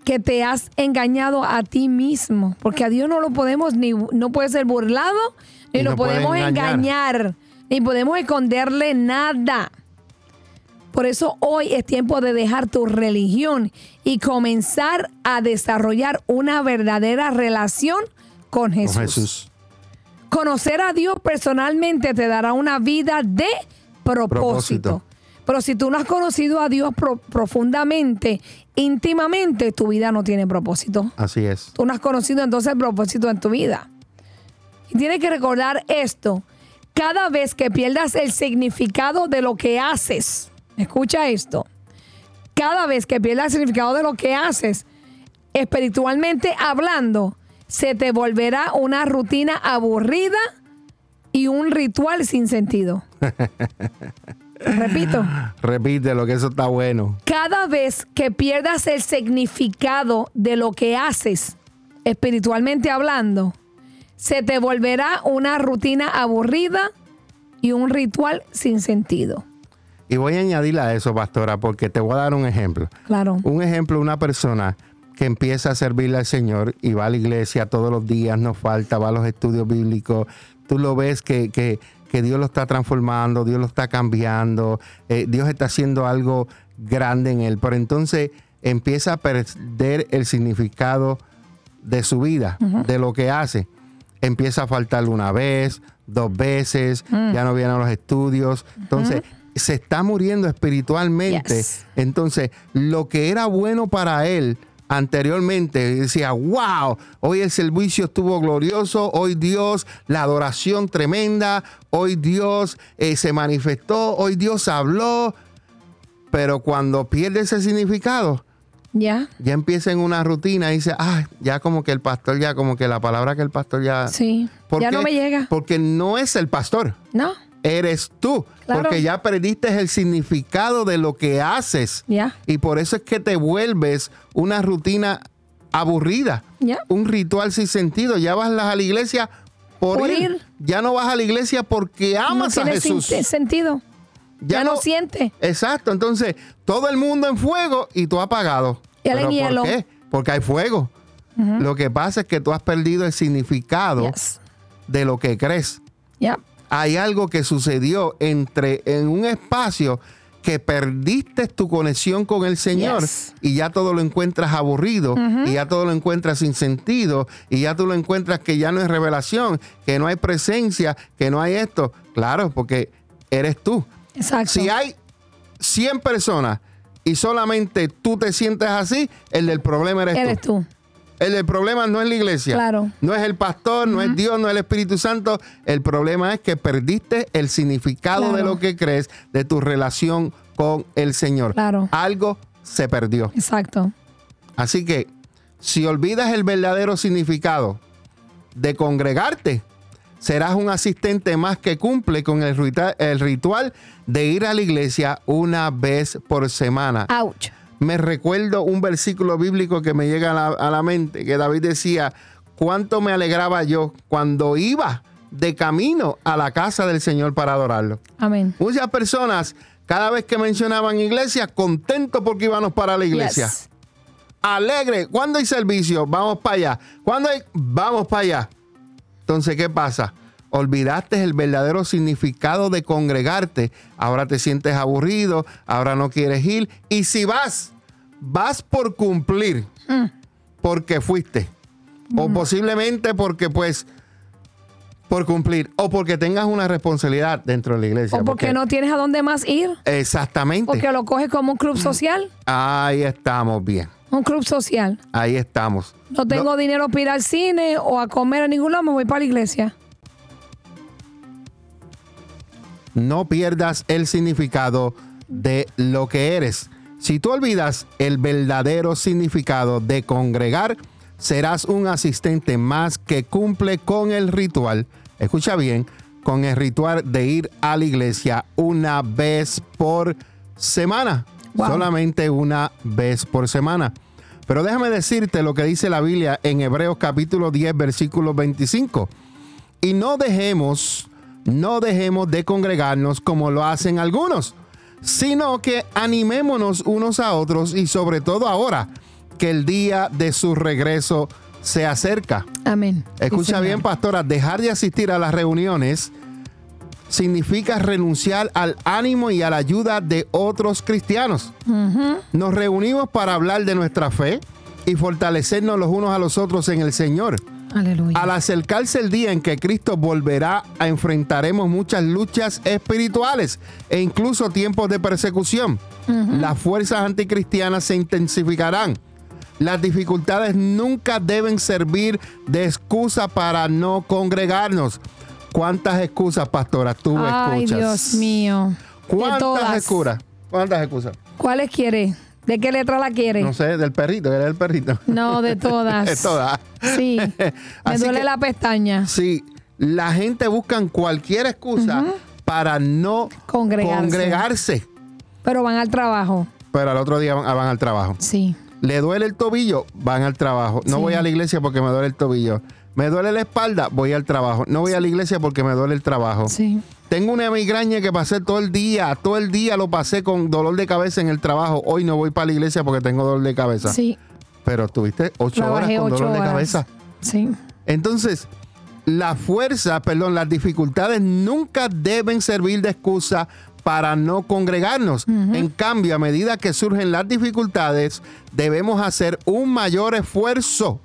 que te has engañado a ti mismo, porque a Dios no lo podemos ni no puede ser burlado ni no podemos engañar. engañar, ni podemos esconderle nada. Por eso hoy es tiempo de dejar tu religión y comenzar a desarrollar una verdadera relación con Con Jesús. Jesús. Conocer a Dios personalmente te dará una vida de propósito. Propósito. Pero si tú no has conocido a Dios pro- profundamente, íntimamente, tu vida no tiene propósito. Así es. Tú no has conocido entonces el propósito en tu vida. Y tienes que recordar esto. Cada vez que pierdas el significado de lo que haces, escucha esto. Cada vez que pierdas el significado de lo que haces, espiritualmente hablando, se te volverá una rutina aburrida y un ritual sin sentido. Repito. Repite lo que eso está bueno. Cada vez que pierdas el significado de lo que haces, espiritualmente hablando, se te volverá una rutina aburrida y un ritual sin sentido. Y voy a añadirle a eso, pastora, porque te voy a dar un ejemplo. Claro. Un ejemplo, una persona que empieza a servirle al Señor y va a la iglesia todos los días, no falta, va a los estudios bíblicos, tú lo ves que, que- que Dios lo está transformando, Dios lo está cambiando, eh, Dios está haciendo algo grande en él, pero entonces empieza a perder el significado de su vida, de lo que hace. Empieza a faltarle una vez, dos veces, ya no viene a los estudios. Entonces, se está muriendo espiritualmente. Yes. Entonces, lo que era bueno para él anteriormente, decía, wow, hoy el servicio estuvo glorioso, hoy Dios, la adoración tremenda, hoy Dios eh, se manifestó, hoy Dios habló, pero cuando pierde ese significado, ¿Ya? ya empieza en una rutina y dice, ah, ya como que el pastor, ya como que la palabra que el pastor ya... Sí. ¿Por Ya no me llega. Porque no es el pastor, No. eres tú. Claro. Porque ya perdiste el significado de lo que haces. Ya. Y por eso es que te vuelves una rutina aburrida. Ya. Un ritual sin sentido. Ya vas a la iglesia por, Por ir. ir. Ya no vas a la iglesia porque No amas a tiene Jesús. sentido. Ya, no, siente. Exacto. Entonces, todo el mundo en fuego y tú apagado. Y ¿Pero hielo. ¿Por qué? Porque hay fuego. Lo que pasa es que tú has perdido el significado Yes. de lo que crees. Ya. Hay algo que sucedió entre en un espacio que perdiste tu conexión con el Señor Yes. y ya todo lo encuentras aburrido y ya todo lo encuentras sin sentido y ya tú lo encuentras que ya no es revelación, que no hay presencia, que no hay esto. Claro, porque eres tú. Exacto. Si hay 100 personas y solamente tú te sientes así, el del problema eres, Eres tú. tú. El del problema no es la iglesia. Claro. No es el pastor, no es Dios, no es el Espíritu Santo. El problema es que perdiste el significado de lo que crees, de tu relación con el Señor. Claro. Algo se perdió. Exacto. Así que si olvidas el verdadero significado de congregarte, serás un asistente más que cumple con el ritual, el ritual de ir a la iglesia una vez por semana. Ouch. Me recuerdo un versículo bíblico que me llega a la, a la mente, que David decía, cuánto me alegraba yo cuando iba de camino a la casa del Señor para adorarlo. Amén. Muchas personas, cada vez que mencionaban iglesia, contentos porque íbamos para la iglesia Yes. alegre. ¿Cuándo hay servicio? Vamos para allá. ¿Cuándo hay? Vamos para allá. Entonces, ¿qué pasa? Olvidaste el verdadero significado de congregarte. Ahora te sientes aburrido, ahora no quieres ir. Y si vas, vas por cumplir, porque fuiste. O posiblemente porque pues, por cumplir. O porque tengas una responsabilidad dentro de la iglesia. O porque no tienes a dónde más ir. Exactamente. Porque lo coges como un club social. Ahí estamos bien. Un club social. Ahí estamos. No tengo dinero para ir al cine o a comer a ningún lado, me voy para la iglesia. no pierdas el significado de lo que eres. Si tú olvidas el verdadero significado de congregar, serás un asistente más que cumple con el ritual. Escucha bien, con el ritual de ir a la iglesia una vez por semana. Wow. Solamente una vez por semana. Pero déjame decirte lo que dice la Biblia en Hebreos capítulo 10, versículo 25. Y no dejemos, no dejemos de congregarnos como lo hacen algunos, sino que animémonos unos a otros y sobre todo ahora que el día de su regreso se acerca. Amén. Escucha Sí, bien, pastora, dejar de asistir a las reuniones significa renunciar al ánimo y a la ayuda de otros cristianos. Nos reunimos para hablar de nuestra fe y fortalecernos los unos a los otros en el Señor. Aleluya. Al acercarse el día en que Cristo volverá, enfrentaremos muchas luchas espirituales e incluso tiempos de persecución. Las fuerzas anticristianas se intensificarán. Las dificultades nunca deben servir de excusa para no congregarnos. ¿Cuántas excusas, pastora, tú Ay, escuchas? Dios mío. ¿Cuántas excusas? ¿Cuántas excusas? ¿Cuáles quiere? ¿De qué letra la quiere? No sé, del perrito, era el perrito. No, de todas. De todas. Sí. Me duele que- la pestaña. Sí, la gente busca cualquier excusa para no Congregarse. congregarse. Pero van al trabajo. Pero al otro día van, van al trabajo. Sí. Le duele el tobillo, van al trabajo. No Sí. voy a la iglesia porque me duele el tobillo. Me duele la espalda, voy al trabajo. No voy a la iglesia porque me duele el trabajo. Sí. Tengo una migraña que pasé todo el día, todo el día lo pasé con dolor de cabeza en el trabajo. Hoy no voy para la iglesia porque tengo dolor de cabeza. Sí. Pero tuviste ocho Trabajé horas con ocho dolor de cabeza. Sí. Entonces, la fuerza, perdón, las dificultades nunca deben servir de excusa para no congregarnos. En cambio, a medida que surgen las dificultades, debemos hacer un mayor esfuerzo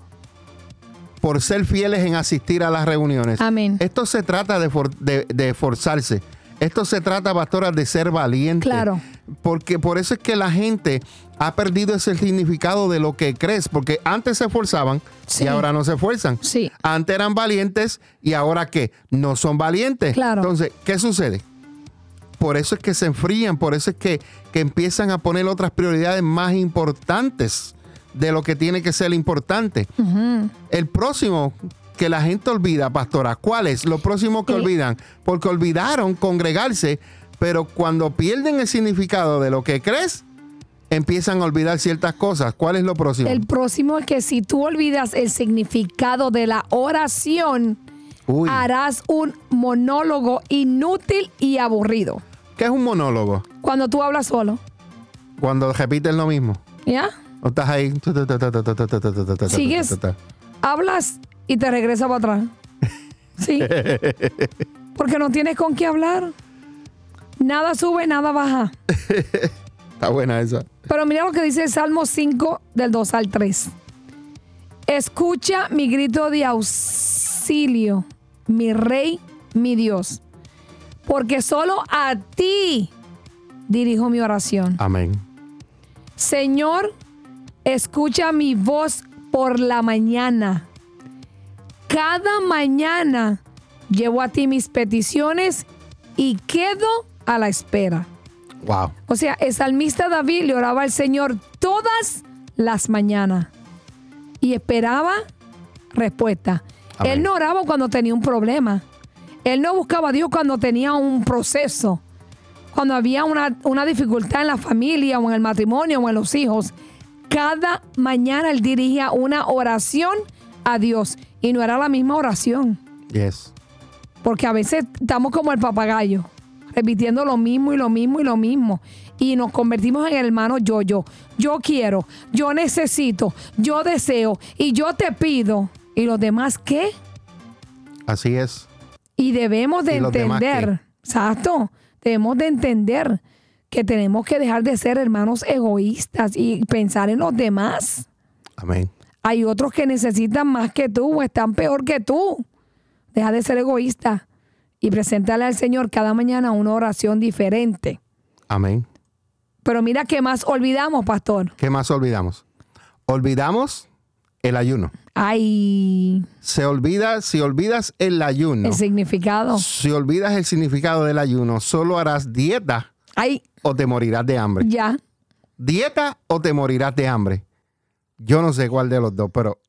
por ser fieles en asistir a las reuniones. Amén. Esto se trata de, for- de- de esforzarse. Esto se trata, pastora, de ser valiente. Claro. Porque por eso es que la gente ha perdido ese significado de lo que crees. Porque antes se esforzaban Sí. y ahora no se esfuerzan. Sí. Antes eran valientes y ahora qué? No son valientes. Claro. Entonces, ¿qué sucede? Por eso es que se enfrían, por eso es que, que empiezan a poner otras prioridades más importantes de lo que tiene que ser importante. El próximo que la gente olvida, pastora. ¿Cuál es? Lo próximo que olvidan. Porque olvidaron congregarse, pero cuando pierden el significado de lo que crees, empiezan a olvidar ciertas cosas. ¿Cuál es lo próximo? El próximo es que si tú olvidas el significado de la oración, Uy, harás un monólogo inútil y aburrido. ¿qué es un monólogo? Cuando tú hablas solo. Cuando repites lo mismo. ¿Ya? O estás ahí. Sigues. Hablas y te regresa para atrás. Sí. Porque no tienes con qué hablar. Nada sube, nada baja. Está buena esa. Pero mira lo que dice el Salmo 5 del 2 al 3. Escucha mi grito de auxilio, mi rey, mi Dios. Porque solo a ti dirijo mi oración. Amén. Señor, escucha mi voz por la mañana. Cada mañana llevo a ti mis peticiones y quedo a la espera. Wow. O sea, el salmista David le oraba al Señor todas las mañanas y esperaba respuesta. Amén. Él no oraba cuando tenía un problema. Él no buscaba a Dios cuando tenía un proceso, cuando había una, una dificultad en la familia o en el matrimonio o en los hijos. Cada mañana él dirigía una oración a Dios y no era la misma oración. Yes. Porque a veces estamos como el papagayo, repitiendo lo mismo y lo mismo y lo mismo. Y nos convertimos en el hermano yo, yo. Yo quiero, yo necesito, yo deseo y yo te pido. ¿Y los demás qué? Así es. Y debemos de ¿Y los demás entender, exacto, debemos de entender que tenemos que dejar de ser hermanos egoístas y pensar en los demás. Amén. Hay otros que necesitan más que tú o están peor que tú. Deja de ser egoísta y preséntale al Señor cada mañana una oración diferente. Amén. Pero mira qué más olvidamos, pastor. ¿Qué más olvidamos? Olvidamos el ayuno. Ay, Se olvida, si olvidas el ayuno, el significado. si olvidas el significado del ayuno, solo harás dieta Ay, o te morirás de hambre. ya. Dieta o te morirás de hambre. Yo no sé cuál de los dos, pero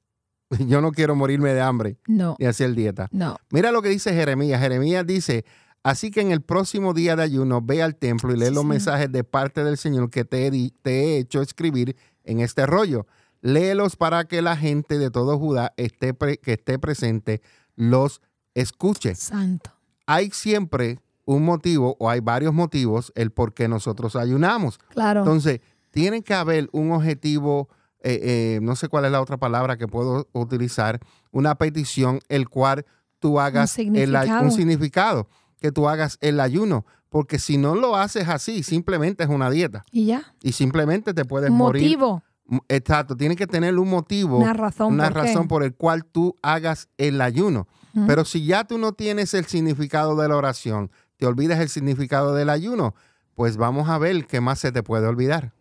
yo no quiero morirme de hambre No, ni hacer dieta. no. Mira lo que dice Jeremías. Jeremías dice, así que en el próximo día de ayuno ve al templo y lee Sí, los mensajes de parte del Señor que te he, te he hecho escribir en este rollo. Léelos para que la gente de todo Judá esté que esté presente los escuche. Santo. Hay siempre un motivo o hay varios motivos el por qué nosotros ayunamos. Claro. Entonces, tiene que haber un objetivo, eh, eh, no sé cuál es la otra palabra que puedo utilizar, una petición, el cual tú hagas un significado, que tú hagas el ayuno, porque si no lo haces así, simplemente es una dieta y ya. y simplemente te puedes morir. Motivo. M- Exacto, tiene que tener un motivo, Una razón. una ¿por razón por el cual tú hagas el ayuno. Pero si ya tú no tienes el significado de la oración, te olvidas el significado del ayuno, pues vamos a ver qué más se te puede olvidar.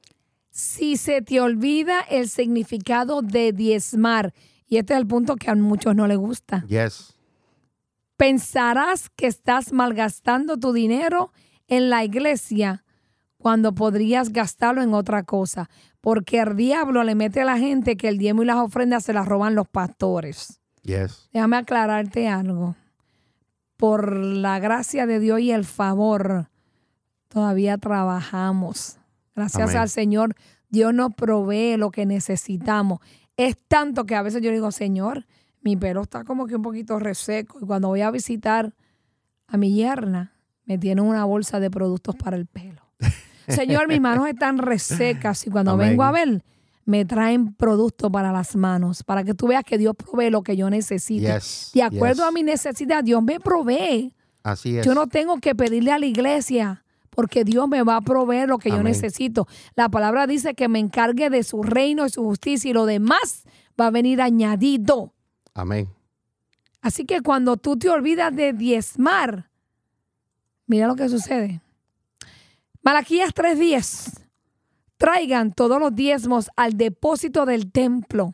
Si se te olvida el significado de diezmar, y este es el punto que a muchos no les gusta, Yes. pensarás que estás malgastando tu dinero en la iglesia cuando podrías gastarlo en otra cosa, porque el diablo le mete a la gente que el diezmo y las ofrendas se las roban los pastores. Yes. Déjame aclararte algo. Por la gracia de Dios y el favor, todavía trabajamos. Gracias Amén. al Señor, Dios nos provee lo que necesitamos. Es tanto que a veces yo digo, Señor, mi pelo está como que un poquito reseco. Y cuando voy a visitar a mi yerna, me tiene una bolsa de productos para el pelo. Señor, mis manos están resecas y cuando Amén. vengo a ver, me traen productos para las manos, para que tú veas que Dios provee lo que yo necesito. Yes. De acuerdo yes. a mi necesidad, Dios me provee. Así es. Yo no tengo que pedirle a la iglesia porque Dios me va a proveer lo que yo necesito. La palabra dice que me encargue de su reino y su justicia y lo demás va a venir añadido. Amén. Así que cuando tú te olvidas de diezmar, mira lo que sucede. Malaquías 3:10. Traigan todos los diezmos al depósito del templo.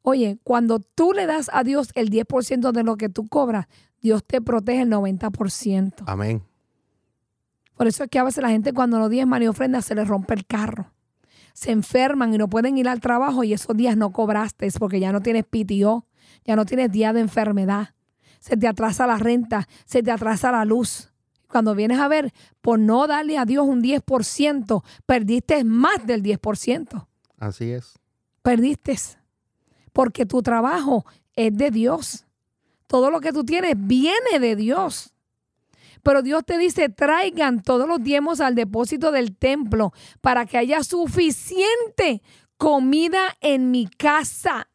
Oye, cuando tú le das a Dios el 10% de lo que tú cobras, Dios te protege el 90%. Amén. Por eso es que a veces la gente cuando no diezman y ofrendas se les rompe el carro. Se enferman y no pueden ir al trabajo y esos días no cobraste porque ya no tienes PTO. ya no tienes día de enfermedad. Se te atrasa la renta, se te atrasa la luz. Cuando vienes a ver, por no darle a Dios un 10%, perdiste más del 10%. Así es. Perdiste. Porque tu trabajo es de Dios. Todo lo que tú tienes viene de Dios. Pero Dios te dice, traigan todos los diezmos al depósito del templo para que haya suficiente comida en mi casa.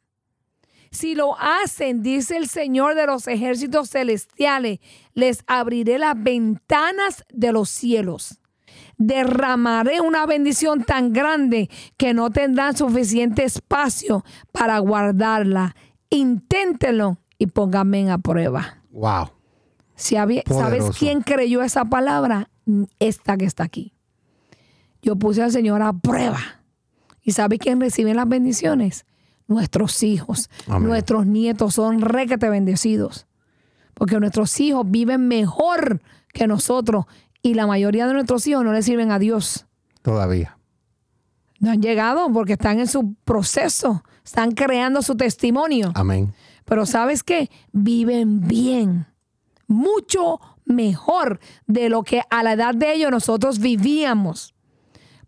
Si lo hacen, dice el Señor de los ejércitos celestiales, les abriré las ventanas de los cielos. Derramaré una bendición tan grande que no tendrán suficiente espacio para guardarla. Inténtenlo y pónganme a prueba. Wow. ¿Sabes quién creyó esa palabra? Esta que está aquí. Yo puse al Señor a prueba. ¿Y sabe quién recibe las bendiciones? Nuestros hijos, nuestros nietos son requete bendecidos. Porque nuestros hijos viven mejor que nosotros y la mayoría de nuestros hijos no le sirven a Dios. Todavía. No han llegado porque están en su proceso, están creando su testimonio. Amén. Pero ¿sabes qué? Viven bien mucho mejor de lo que a la edad de ellos nosotros vivíamos.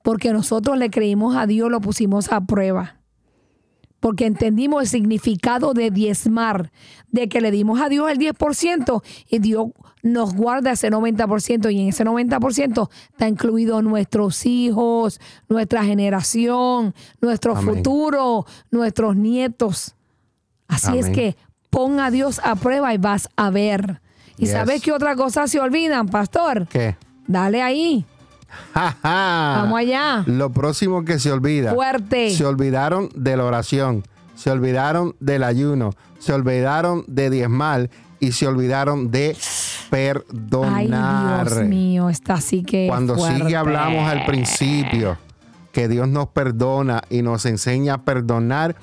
Porque nosotros le creímos a Dios, lo pusimos a prueba. Porque entendimos el significado de diezmar, de que le dimos a Dios el 10% y Dios nos guarda ese 90% y en ese 90% está incluido nuestros hijos, nuestra generación, nuestro futuro, nuestros nietos. Así es que pon a Dios a prueba y vas a ver ¿Y sabes qué otra cosa se olvidan, pastor? ¿Qué? Dale ahí. Vamos allá. Lo próximo que se olvida. Fuerte. Se olvidaron de la oración, se olvidaron del ayuno, se olvidaron de diezmal y se olvidaron de perdonar. Ay, Dios mío, está así que. Cuando sigue hablamos al principio que Dios nos perdona y nos enseña a perdonar.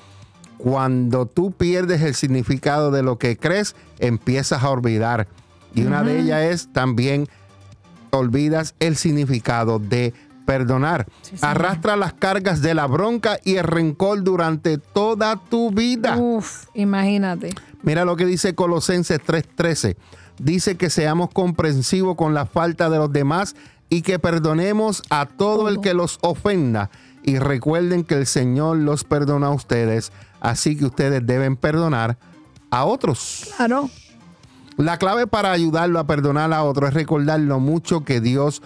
Cuando tú pierdes el significado de lo que crees, empiezas a olvidar. Y una de ellas es también olvidas el significado de perdonar. Arrastra las cargas de la bronca y el rencor durante toda tu vida. Uf, imagínate. Mira lo que dice Colosenses 3:13. Dice que seamos comprensivos con la falta de los demás y que perdonemos a todo, el que los ofenda. Y recuerden que el Señor los perdona a ustedes, así que ustedes deben perdonar a otros. Claro. La clave para ayudarlo a perdonar a otro es recordar lo mucho que Dios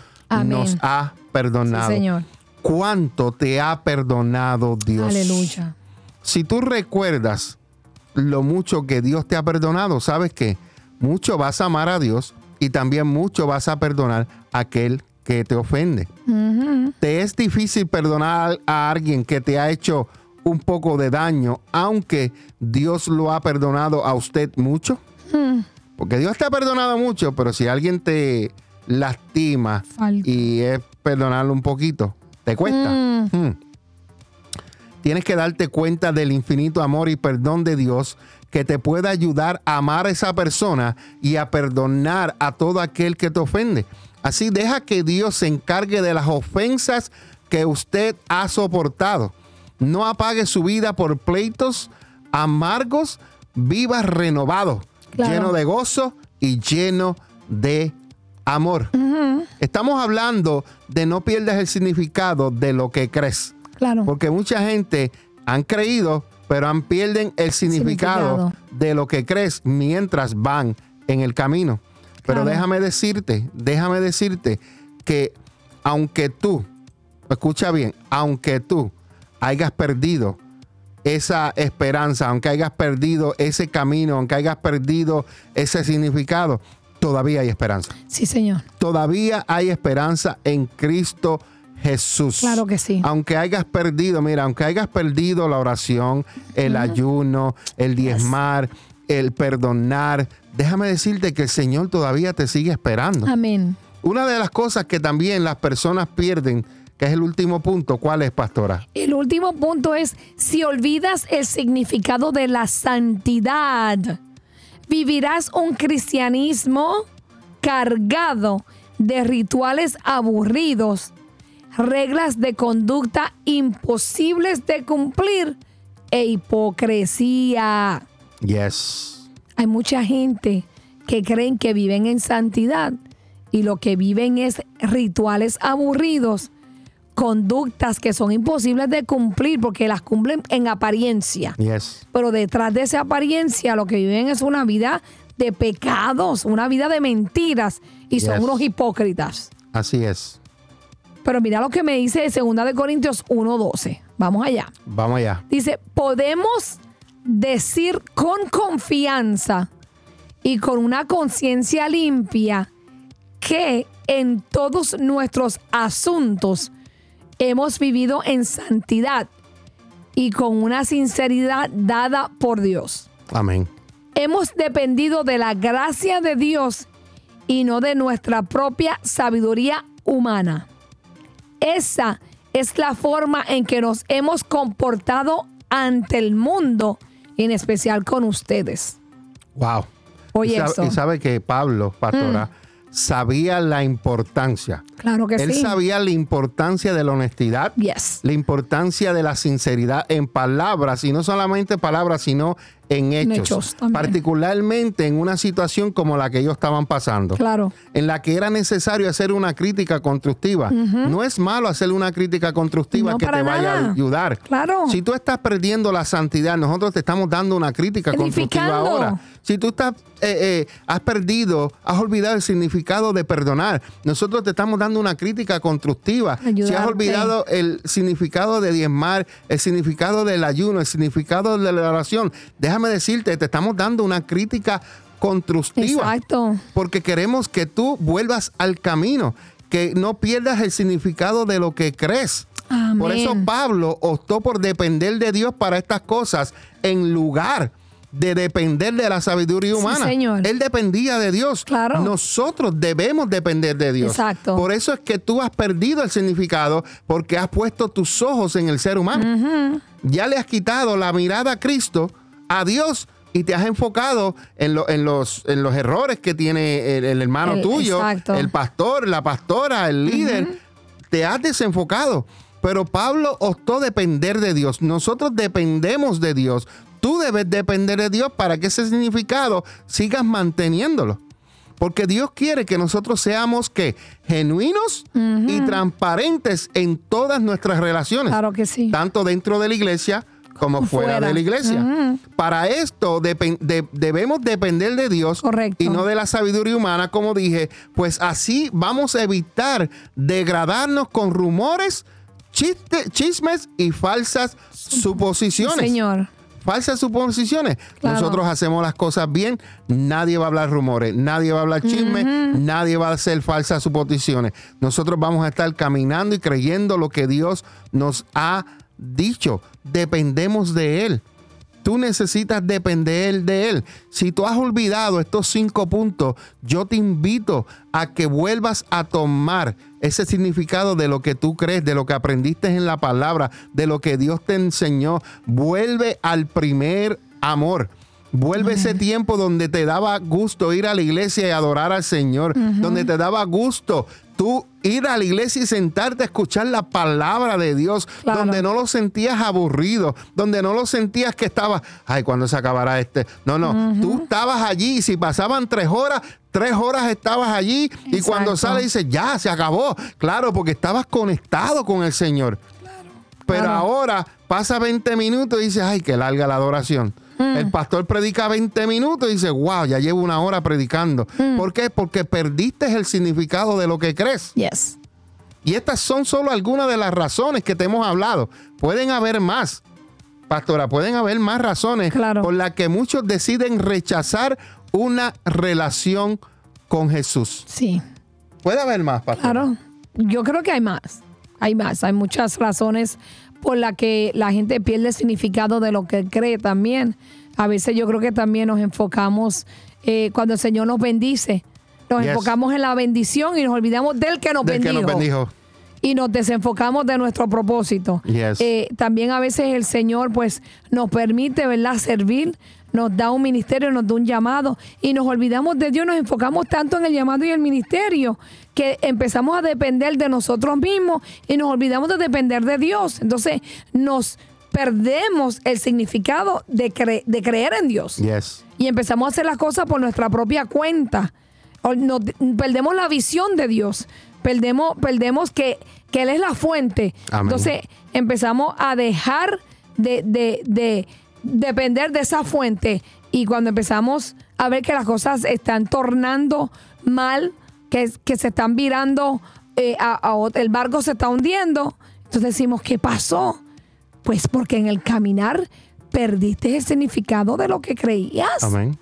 nos ha perdonado. señor. ¿Cuánto te ha perdonado Dios? Aleluya. Si tú recuerdas lo mucho que Dios te ha perdonado, ¿sabes qué? Mucho vas a amar a Dios y también mucho vas a perdonar a aquel que te ofende. Te es difícil perdonar a alguien que te ha hecho un poco de daño, aunque Dios lo ha perdonado a usted mucho. Mm. Porque Dios te ha perdonado mucho, pero si alguien te lastima y es perdonarlo un poquito, te cuesta. Mm. Hmm. Tienes que darte cuenta del infinito amor y perdón de Dios que te puede ayudar a amar a esa persona y a perdonar a todo aquel que te ofende. Así deja que Dios se encargue de las ofensas que usted ha soportado. No apague su vida por pleitos amargos, viva renovado lleno de gozo y lleno de amor. Estamos hablando de no pierdas el significado de lo que crees. Claro. Porque mucha gente han creído, pero han pierden el significado, de lo que crees mientras van en el camino. Pero déjame decirte, déjame decirte que aunque tú, escucha bien, aunque tú hayas perdido esa esperanza, aunque hayas perdido ese camino, aunque hayas perdido ese significado, todavía hay esperanza. Sí, Señor. Todavía hay esperanza en Cristo Jesús. Claro que sí. Aunque hayas perdido, mira, aunque hayas perdido la oración, el ayuno, el diezmar, el perdonar, déjame decirte que el Señor todavía te sigue esperando. Amén. Una de las cosas que también las personas pierden ¿Qué es el último punto. ¿Cuál es, pastora? El último punto es, si olvidas el significado de la santidad, vivirás un cristianismo cargado de rituales aburridos, reglas de conducta imposibles de cumplir e hipocresía. Yes. Hay mucha gente que creen que viven en santidad y lo que viven es rituales aburridos, conductas que son imposibles de cumplir porque las cumplen en apariencia. Yes. Pero detrás de esa apariencia lo que viven es una vida de pecados, una vida de mentiras y son unos hipócritas. Así es. Pero mira lo que me dice 2 de Corintios 1:12. Vamos allá. Vamos allá. Dice, podemos decir con confianza y con una conciencia limpia que en todos nuestros asuntos hemos vivido en santidad y con una sinceridad dada por Dios. Amén. Hemos dependido de la gracia de Dios y no de nuestra propia sabiduría humana. Esa es la forma en que nos hemos comportado ante el mundo, en especial con ustedes. Wow. Oye, y, sabe, eso. Mm. y sabe que Pablo, pastora, sabía la importancia. Claro que Él sí. sabía la importancia de la honestidad, Yes. la importancia de la sinceridad en palabras, y no solamente palabras, sino en hechos. hechos también. particularmente en una situación como la que ellos estaban pasando. Claro. En la que era necesario hacer una crítica constructiva. No es malo hacer una crítica constructiva No, que te vaya nada. a ayudar. Claro. Si tú estás perdiendo la santidad, nosotros te estamos dando una crítica constructiva ahora. Si tú estás, eh, eh, has perdido, has olvidado el significado de perdonar, nosotros te estamos dando una crítica constructiva. Si has olvidado el significado de diezmar, el significado del ayuno, el significado de la oración, déjame decirte, te estamos dando una crítica constructiva. Exacto. Porque queremos que tú vuelvas al camino, que no pierdas el significado de lo que crees. Amén. Por eso Pablo optó por depender de Dios para estas cosas en lugar de depender de la sabiduría Sí, humana. señor. Él dependía de Dios. Claro. Nosotros debemos depender de Dios. Exacto. Por eso es que tú has perdido el significado porque has puesto tus ojos en el ser humano. Ya le has quitado la mirada a Cristo, a Dios. Y te has enfocado en, lo- en los, en los errores que tiene el, el hermano El- tuyo, exacto. el pastor, la pastora, el líder. Te has desenfocado. Pero Pablo optó depender de Dios. Nosotros dependemos de Dios. Tú debes depender de Dios para que ese significado sigas manteniéndolo. Porque Dios quiere que nosotros seamos que genuinos y transparentes en todas nuestras relaciones. Claro que sí. Tanto dentro de la iglesia como fuera, Fuera. de la iglesia. Para esto de- debemos depender de Dios Correcto. y no de la sabiduría humana, como dije, pues así vamos a evitar degradarnos con rumores, chiste- chismes y falsas suposiciones Señor. Falsas suposiciones. Claro. Nosotros hacemos las cosas bien, nadie va a hablar rumores, nadie va a hablar chismes, nadie va a hacer falsas suposiciones. Nosotros vamos a estar caminando y creyendo lo que Dios nos ha dicho. Dependemos de Él. Tú necesitas depender de Él. Si tú has olvidado estos cinco puntos, yo te invito a que vuelvas a tomar ese significado de lo que tú crees, de lo que aprendiste en la palabra, de lo que Dios te enseñó. Vuelve al primer amor. Vuelve ese tiempo donde te daba gusto ir a la iglesia y adorar al Señor, donde te daba gusto tú ir a la iglesia y sentarte a escuchar la palabra de Dios, Claro. donde no lo sentías aburrido, donde no lo sentías que estaba, ay, ¿cuándo se acabará este? No, no, tú estabas allí y si pasaban tres horas, tres horas estabas allí y cuando sale dices, ya, se acabó. Claro, porque estabas conectado con el Señor. Pero Claro. ahora pasa 20 minutos y dices, ay, que larga la adoración. Mm. El pastor predica 20 minutos y dice, wow, ya llevo una hora predicando. Mm. ¿Por qué? Porque perdiste el significado de lo que crees. Yes. Y estas son solo algunas de las razones que te hemos hablado. Pueden haber más, pastora, pueden haber más razones Claro. por las que muchos deciden rechazar una relación con Jesús. Sí. Puede haber más, pastora. Claro, yo creo que hay más, hay más, hay muchas razones por las que la gente pierde el significado de lo que cree también. A veces yo creo que también nos enfocamos eh, cuando el Señor nos bendice, nos Yes. enfocamos en la bendición y nos olvidamos del que nos Del que bendijo. nos bendijo. Y nos desenfocamos de nuestro propósito. Yes. Eh, también a veces el Señor pues nos permite, ¿verdad?, servir, nos da un ministerio, nos da un llamado y nos olvidamos de Dios, nos enfocamos tanto en el llamado y el ministerio que empezamos a depender de nosotros mismos y nos olvidamos de depender de Dios. Entonces nos perdemos el significado de, cre- de creer en Dios Yes. y empezamos a hacer las cosas por nuestra propia cuenta. Nos- perdemos la visión de Dios. Perdemos, perdemos que, que Él es la fuente. Amén. Entonces empezamos a dejar de, de- de depender de esa fuente. Y cuando empezamos a ver que las cosas están tornando mal, que, que se están virando, eh, a- el barco se está hundiendo, entonces decimos, ¿qué pasó? Pues porque en el caminar perdiste el significado de lo que creías. Amén.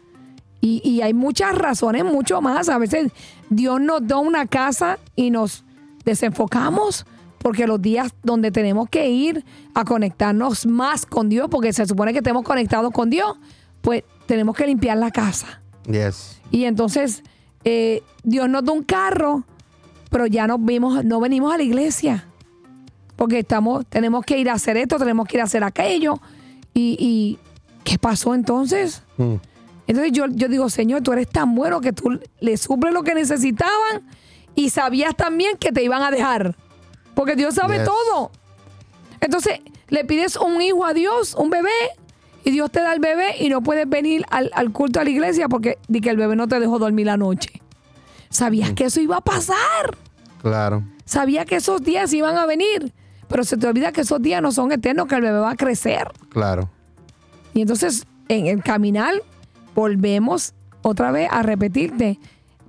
Y, y hay muchas razones, mucho más. A veces Dios nos da una casa y nos desenfocamos porque los días donde tenemos que ir a conectarnos más con Dios, porque se supone que estemos conectados con Dios, pues tenemos que limpiar la casa. Yes. Y entonces eh, Dios nos da un carro, pero ya no, vimos, no venimos a la iglesia. Porque estamos, tenemos que ir a hacer esto, tenemos que ir a hacer aquello. ¿Y, y qué pasó entonces? Mm. Entonces yo, yo digo, Señor, tú eres tan bueno que tú le suples lo que necesitaban y sabías también que te iban a dejar. Porque Dios sabe Yes. todo. Entonces le pides un hijo a Dios, un bebé, y Dios te da el bebé y no puedes venir al, al culto a la iglesia porque di que el bebé no te dejó dormir la noche. Sabías que eso iba a pasar. Claro. Sabías que esos días iban a venir. Pero se te olvida que esos días no son eternos, que el bebé va a crecer. Claro. Y entonces en el caminar volvemos otra vez a repetirte,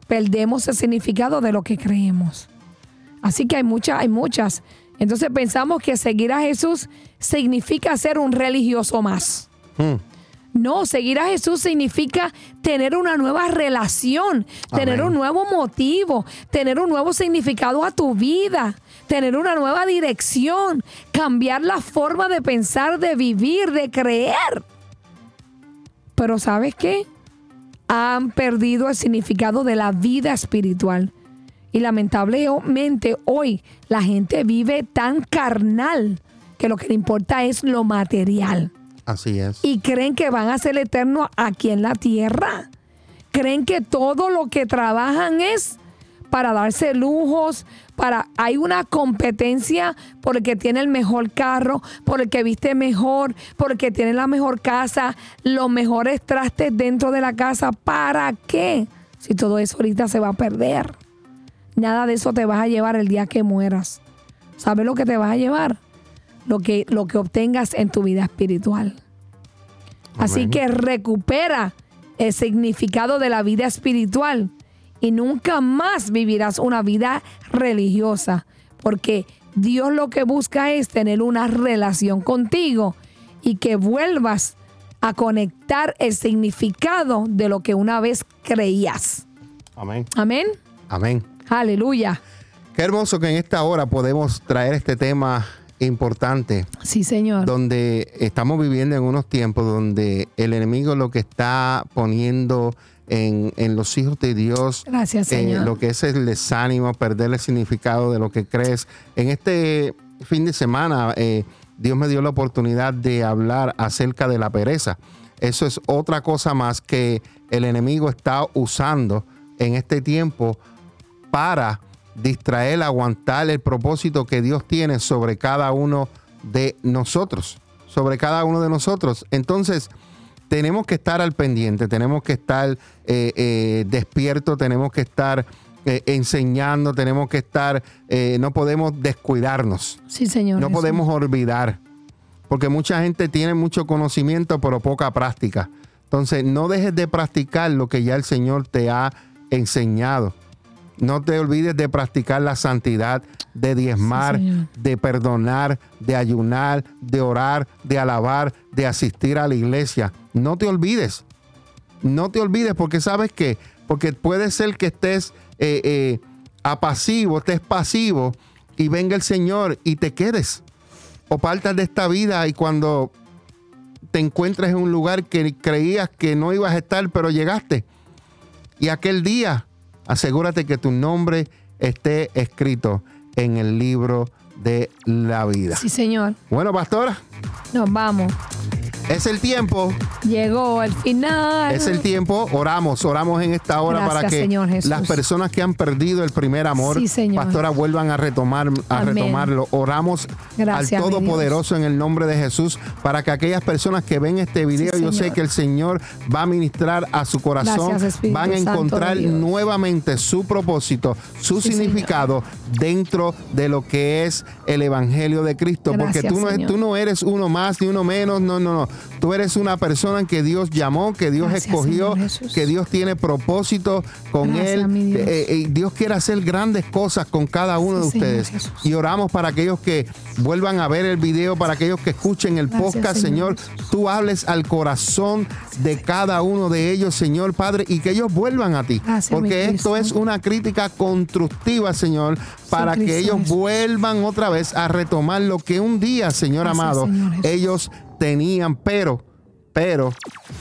perdemos el significado de lo que creemos. Así que hay muchas, hay muchas. Entonces pensamos que seguir a Jesús significa ser un religioso más. Mm. No, seguir a Jesús significa tener una nueva relación, tener un nuevo motivo, tener un nuevo significado a tu vida, tener una nueva dirección, cambiar la forma de pensar, de vivir, de creer. Pero ¿sabes qué? Han perdido el significado de la vida espiritual. Y lamentablemente hoy la gente vive tan carnal que lo que le importa es lo material Así es. y creen que van a ser eternos aquí en la tierra. Creen que todo lo que trabajan es para darse lujos, para hay una competencia por el que tiene el mejor carro, por el que viste mejor, por el que tiene la mejor casa, los mejores trastes dentro de la casa. ¿Para qué? Si todo eso ahorita se va a perder. Nada de eso te vas a llevar el día que mueras. ¿Sabes lo que te vas a llevar? Lo que, lo que obtengas en tu vida espiritual. Así que recupera el significado de la vida espiritual y nunca más vivirás una vida religiosa, porque Dios lo que busca es tener una relación contigo y que vuelvas a conectar el significado de lo que una vez creías. Amén. Amén. Amén. Aleluya. Qué hermoso que en esta hora podemos traer este tema importante, Sí, Señor. donde estamos viviendo en unos tiempos donde el enemigo lo que está poniendo en, en los hijos de Dios, Gracias, eh, Señor. lo que es el desánimo, perder el significado de lo que crees. En este fin de semana, eh, Dios me dio la oportunidad de hablar acerca de la pereza. Eso es otra cosa más que el enemigo está usando en este tiempo para distraer, aguantar el propósito que Dios tiene sobre cada uno de nosotros, sobre cada uno de nosotros. Entonces, tenemos que estar al pendiente, tenemos que estar eh, eh, despiertos, tenemos que estar eh, enseñando, tenemos que estar, eh, no podemos descuidarnos, sí, Señor. no podemos olvidar, porque mucha gente tiene mucho conocimiento, pero poca práctica. Entonces, no dejes de practicar lo que ya el Señor te ha enseñado. No te olvides de practicar la santidad, de diezmar, Sí, de perdonar, de ayunar, de orar, de alabar, de asistir a la iglesia. No te olvides. No te olvides porque sabes que, porque puede ser que estés eh, eh, apasivo, estés pasivo y venga el Señor y te quedes. O partas de esta vida y cuando te encuentres en un lugar que creías que no ibas a estar, pero llegaste. Y aquel día, asegúrate que tu nombre esté escrito en el libro de la vida. Sí, Señor. Bueno, pastora, Nos vamos. Es el tiempo. Llegó el final. Es el tiempo, oramos, oramos en esta hora Gracias, para que Señor las personas que han perdido el primer amor, Sí, pastora, vuelvan a retomar, a Amén. retomarlo. Oramos Gracias, al Todopoderoso en el nombre de Jesús para que aquellas personas que ven este video, yo sé que el Señor va a ministrar a su corazón, Gracias, van a encontrar nuevamente su propósito, su Sí, significado dentro de lo que es el Evangelio de Cristo, porque no, tú no eres uno más ni uno menos, no, no, no. Tú eres una persona que Dios llamó, que Dios Gracias, escogió, que Dios tiene propósito con Gracias, él. Dios. Eh, eh, Dios quiere hacer grandes cosas con cada uno de ustedes. Y oramos para aquellos que vuelvan a ver el video, para aquellos que escuchen el podcast, Señor. Señor Tú hables al corazón de cada uno de ellos, Señor Padre, y que ellos vuelvan a ti. Porque esto es una crítica constructiva, Señor, para que ellos vuelvan otra vez a retomar lo que un día, Señor amado, ellos tenían, pero, pero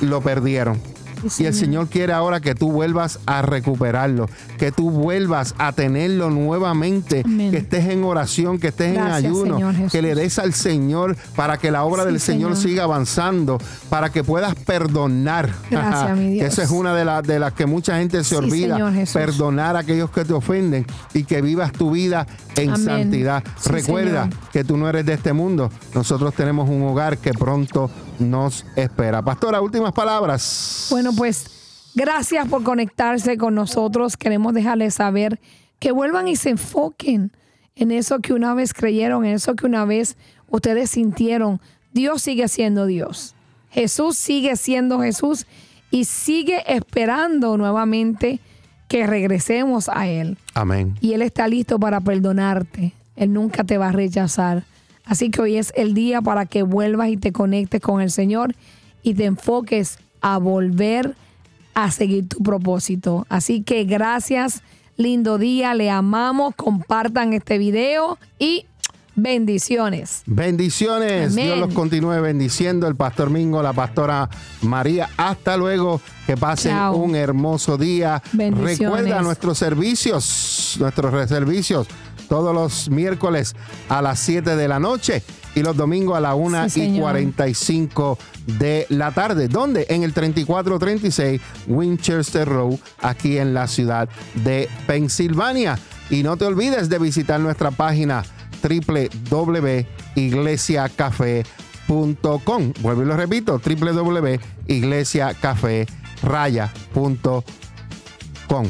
lo perdieron. Sí, Y el Señor. Quiere ahora que tú vuelvas a recuperarlo, que tú vuelvas a tenerlo nuevamente, Amén. que estés en oración, que estés Gracias, en ayuno, que le des al Señor para que la obra Sí, del Señor, Señor. siga avanzando, para que puedas perdonar. Gracias, mi Dios. Esa es una de, las de las que mucha gente se Sí, olvida, perdonar a aquellos que te ofenden y que vivas tu vida en Amén. santidad. Recuerda Señor. que tú no eres de este mundo. Nosotros tenemos un hogar que pronto nos espera. Pastora, últimas palabras. Bueno, pues gracias por conectarse con nosotros. Queremos dejarles saber que vuelvan y se enfoquen en eso que una vez creyeron, en eso que una vez ustedes sintieron. Dios sigue siendo Dios. Jesús sigue siendo Jesús y sigue esperando nuevamente que regresemos a Él. Amén. y Él está listo para perdonarte. Él nunca te va a rechazar. Así que hoy es el día para que vuelvas y te conectes con el Señor y te enfoques a volver a seguir tu propósito. Así que gracias, lindo día, le amamos, compartan este video y bendiciones. Bendiciones. Amén. Dios los continúe bendiciendo. El pastor Mingo, la pastora María. Hasta luego. Que pasen Chao. un hermoso día. Bendiciones. Recuerda nuestros servicios, nuestros servicios todos los miércoles a las 7 de la noche y los domingos a la 1 Sí, y señor. 45 de la tarde. ¿Dónde? En el 3436 Winchester Road, aquí en la ciudad de Pensilvania. Y no te olvides de visitar nuestra página www.iglesiacafe.com. Vuelvo y lo repito, www.iglesiacaferaya.com.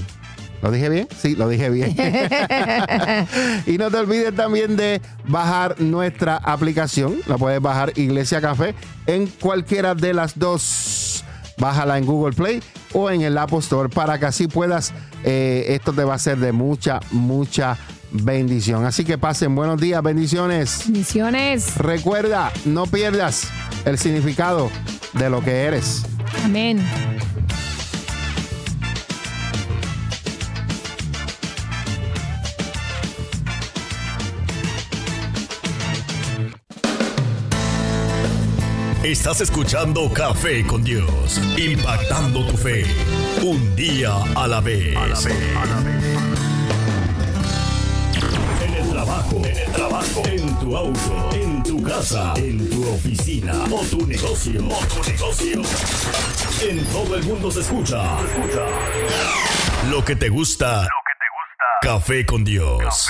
¿Lo dije bien? Sí, lo dije bien. y no te olvides también de bajar nuestra aplicación. La puedes bajar Iglesia Café en cualquiera de las dos. Bájala en Google Play o en el Apple Store para que así puedas. eh, esto te va a ser de mucha, mucha bendición. Así que pasen buenos días, bendiciones. Bendiciones. Recuerda, no pierdas el significado de lo que eres. Amén. Estás escuchando Café con Dios, impactando tu fe, un día a la vez. En el trabajo, en el trabajo, en tu auto, en tu casa, en tu oficina o tu negocio, o tu negocio. En todo el mundo se escucha. Lo que te gusta. Lo que te gusta. Café con Dios.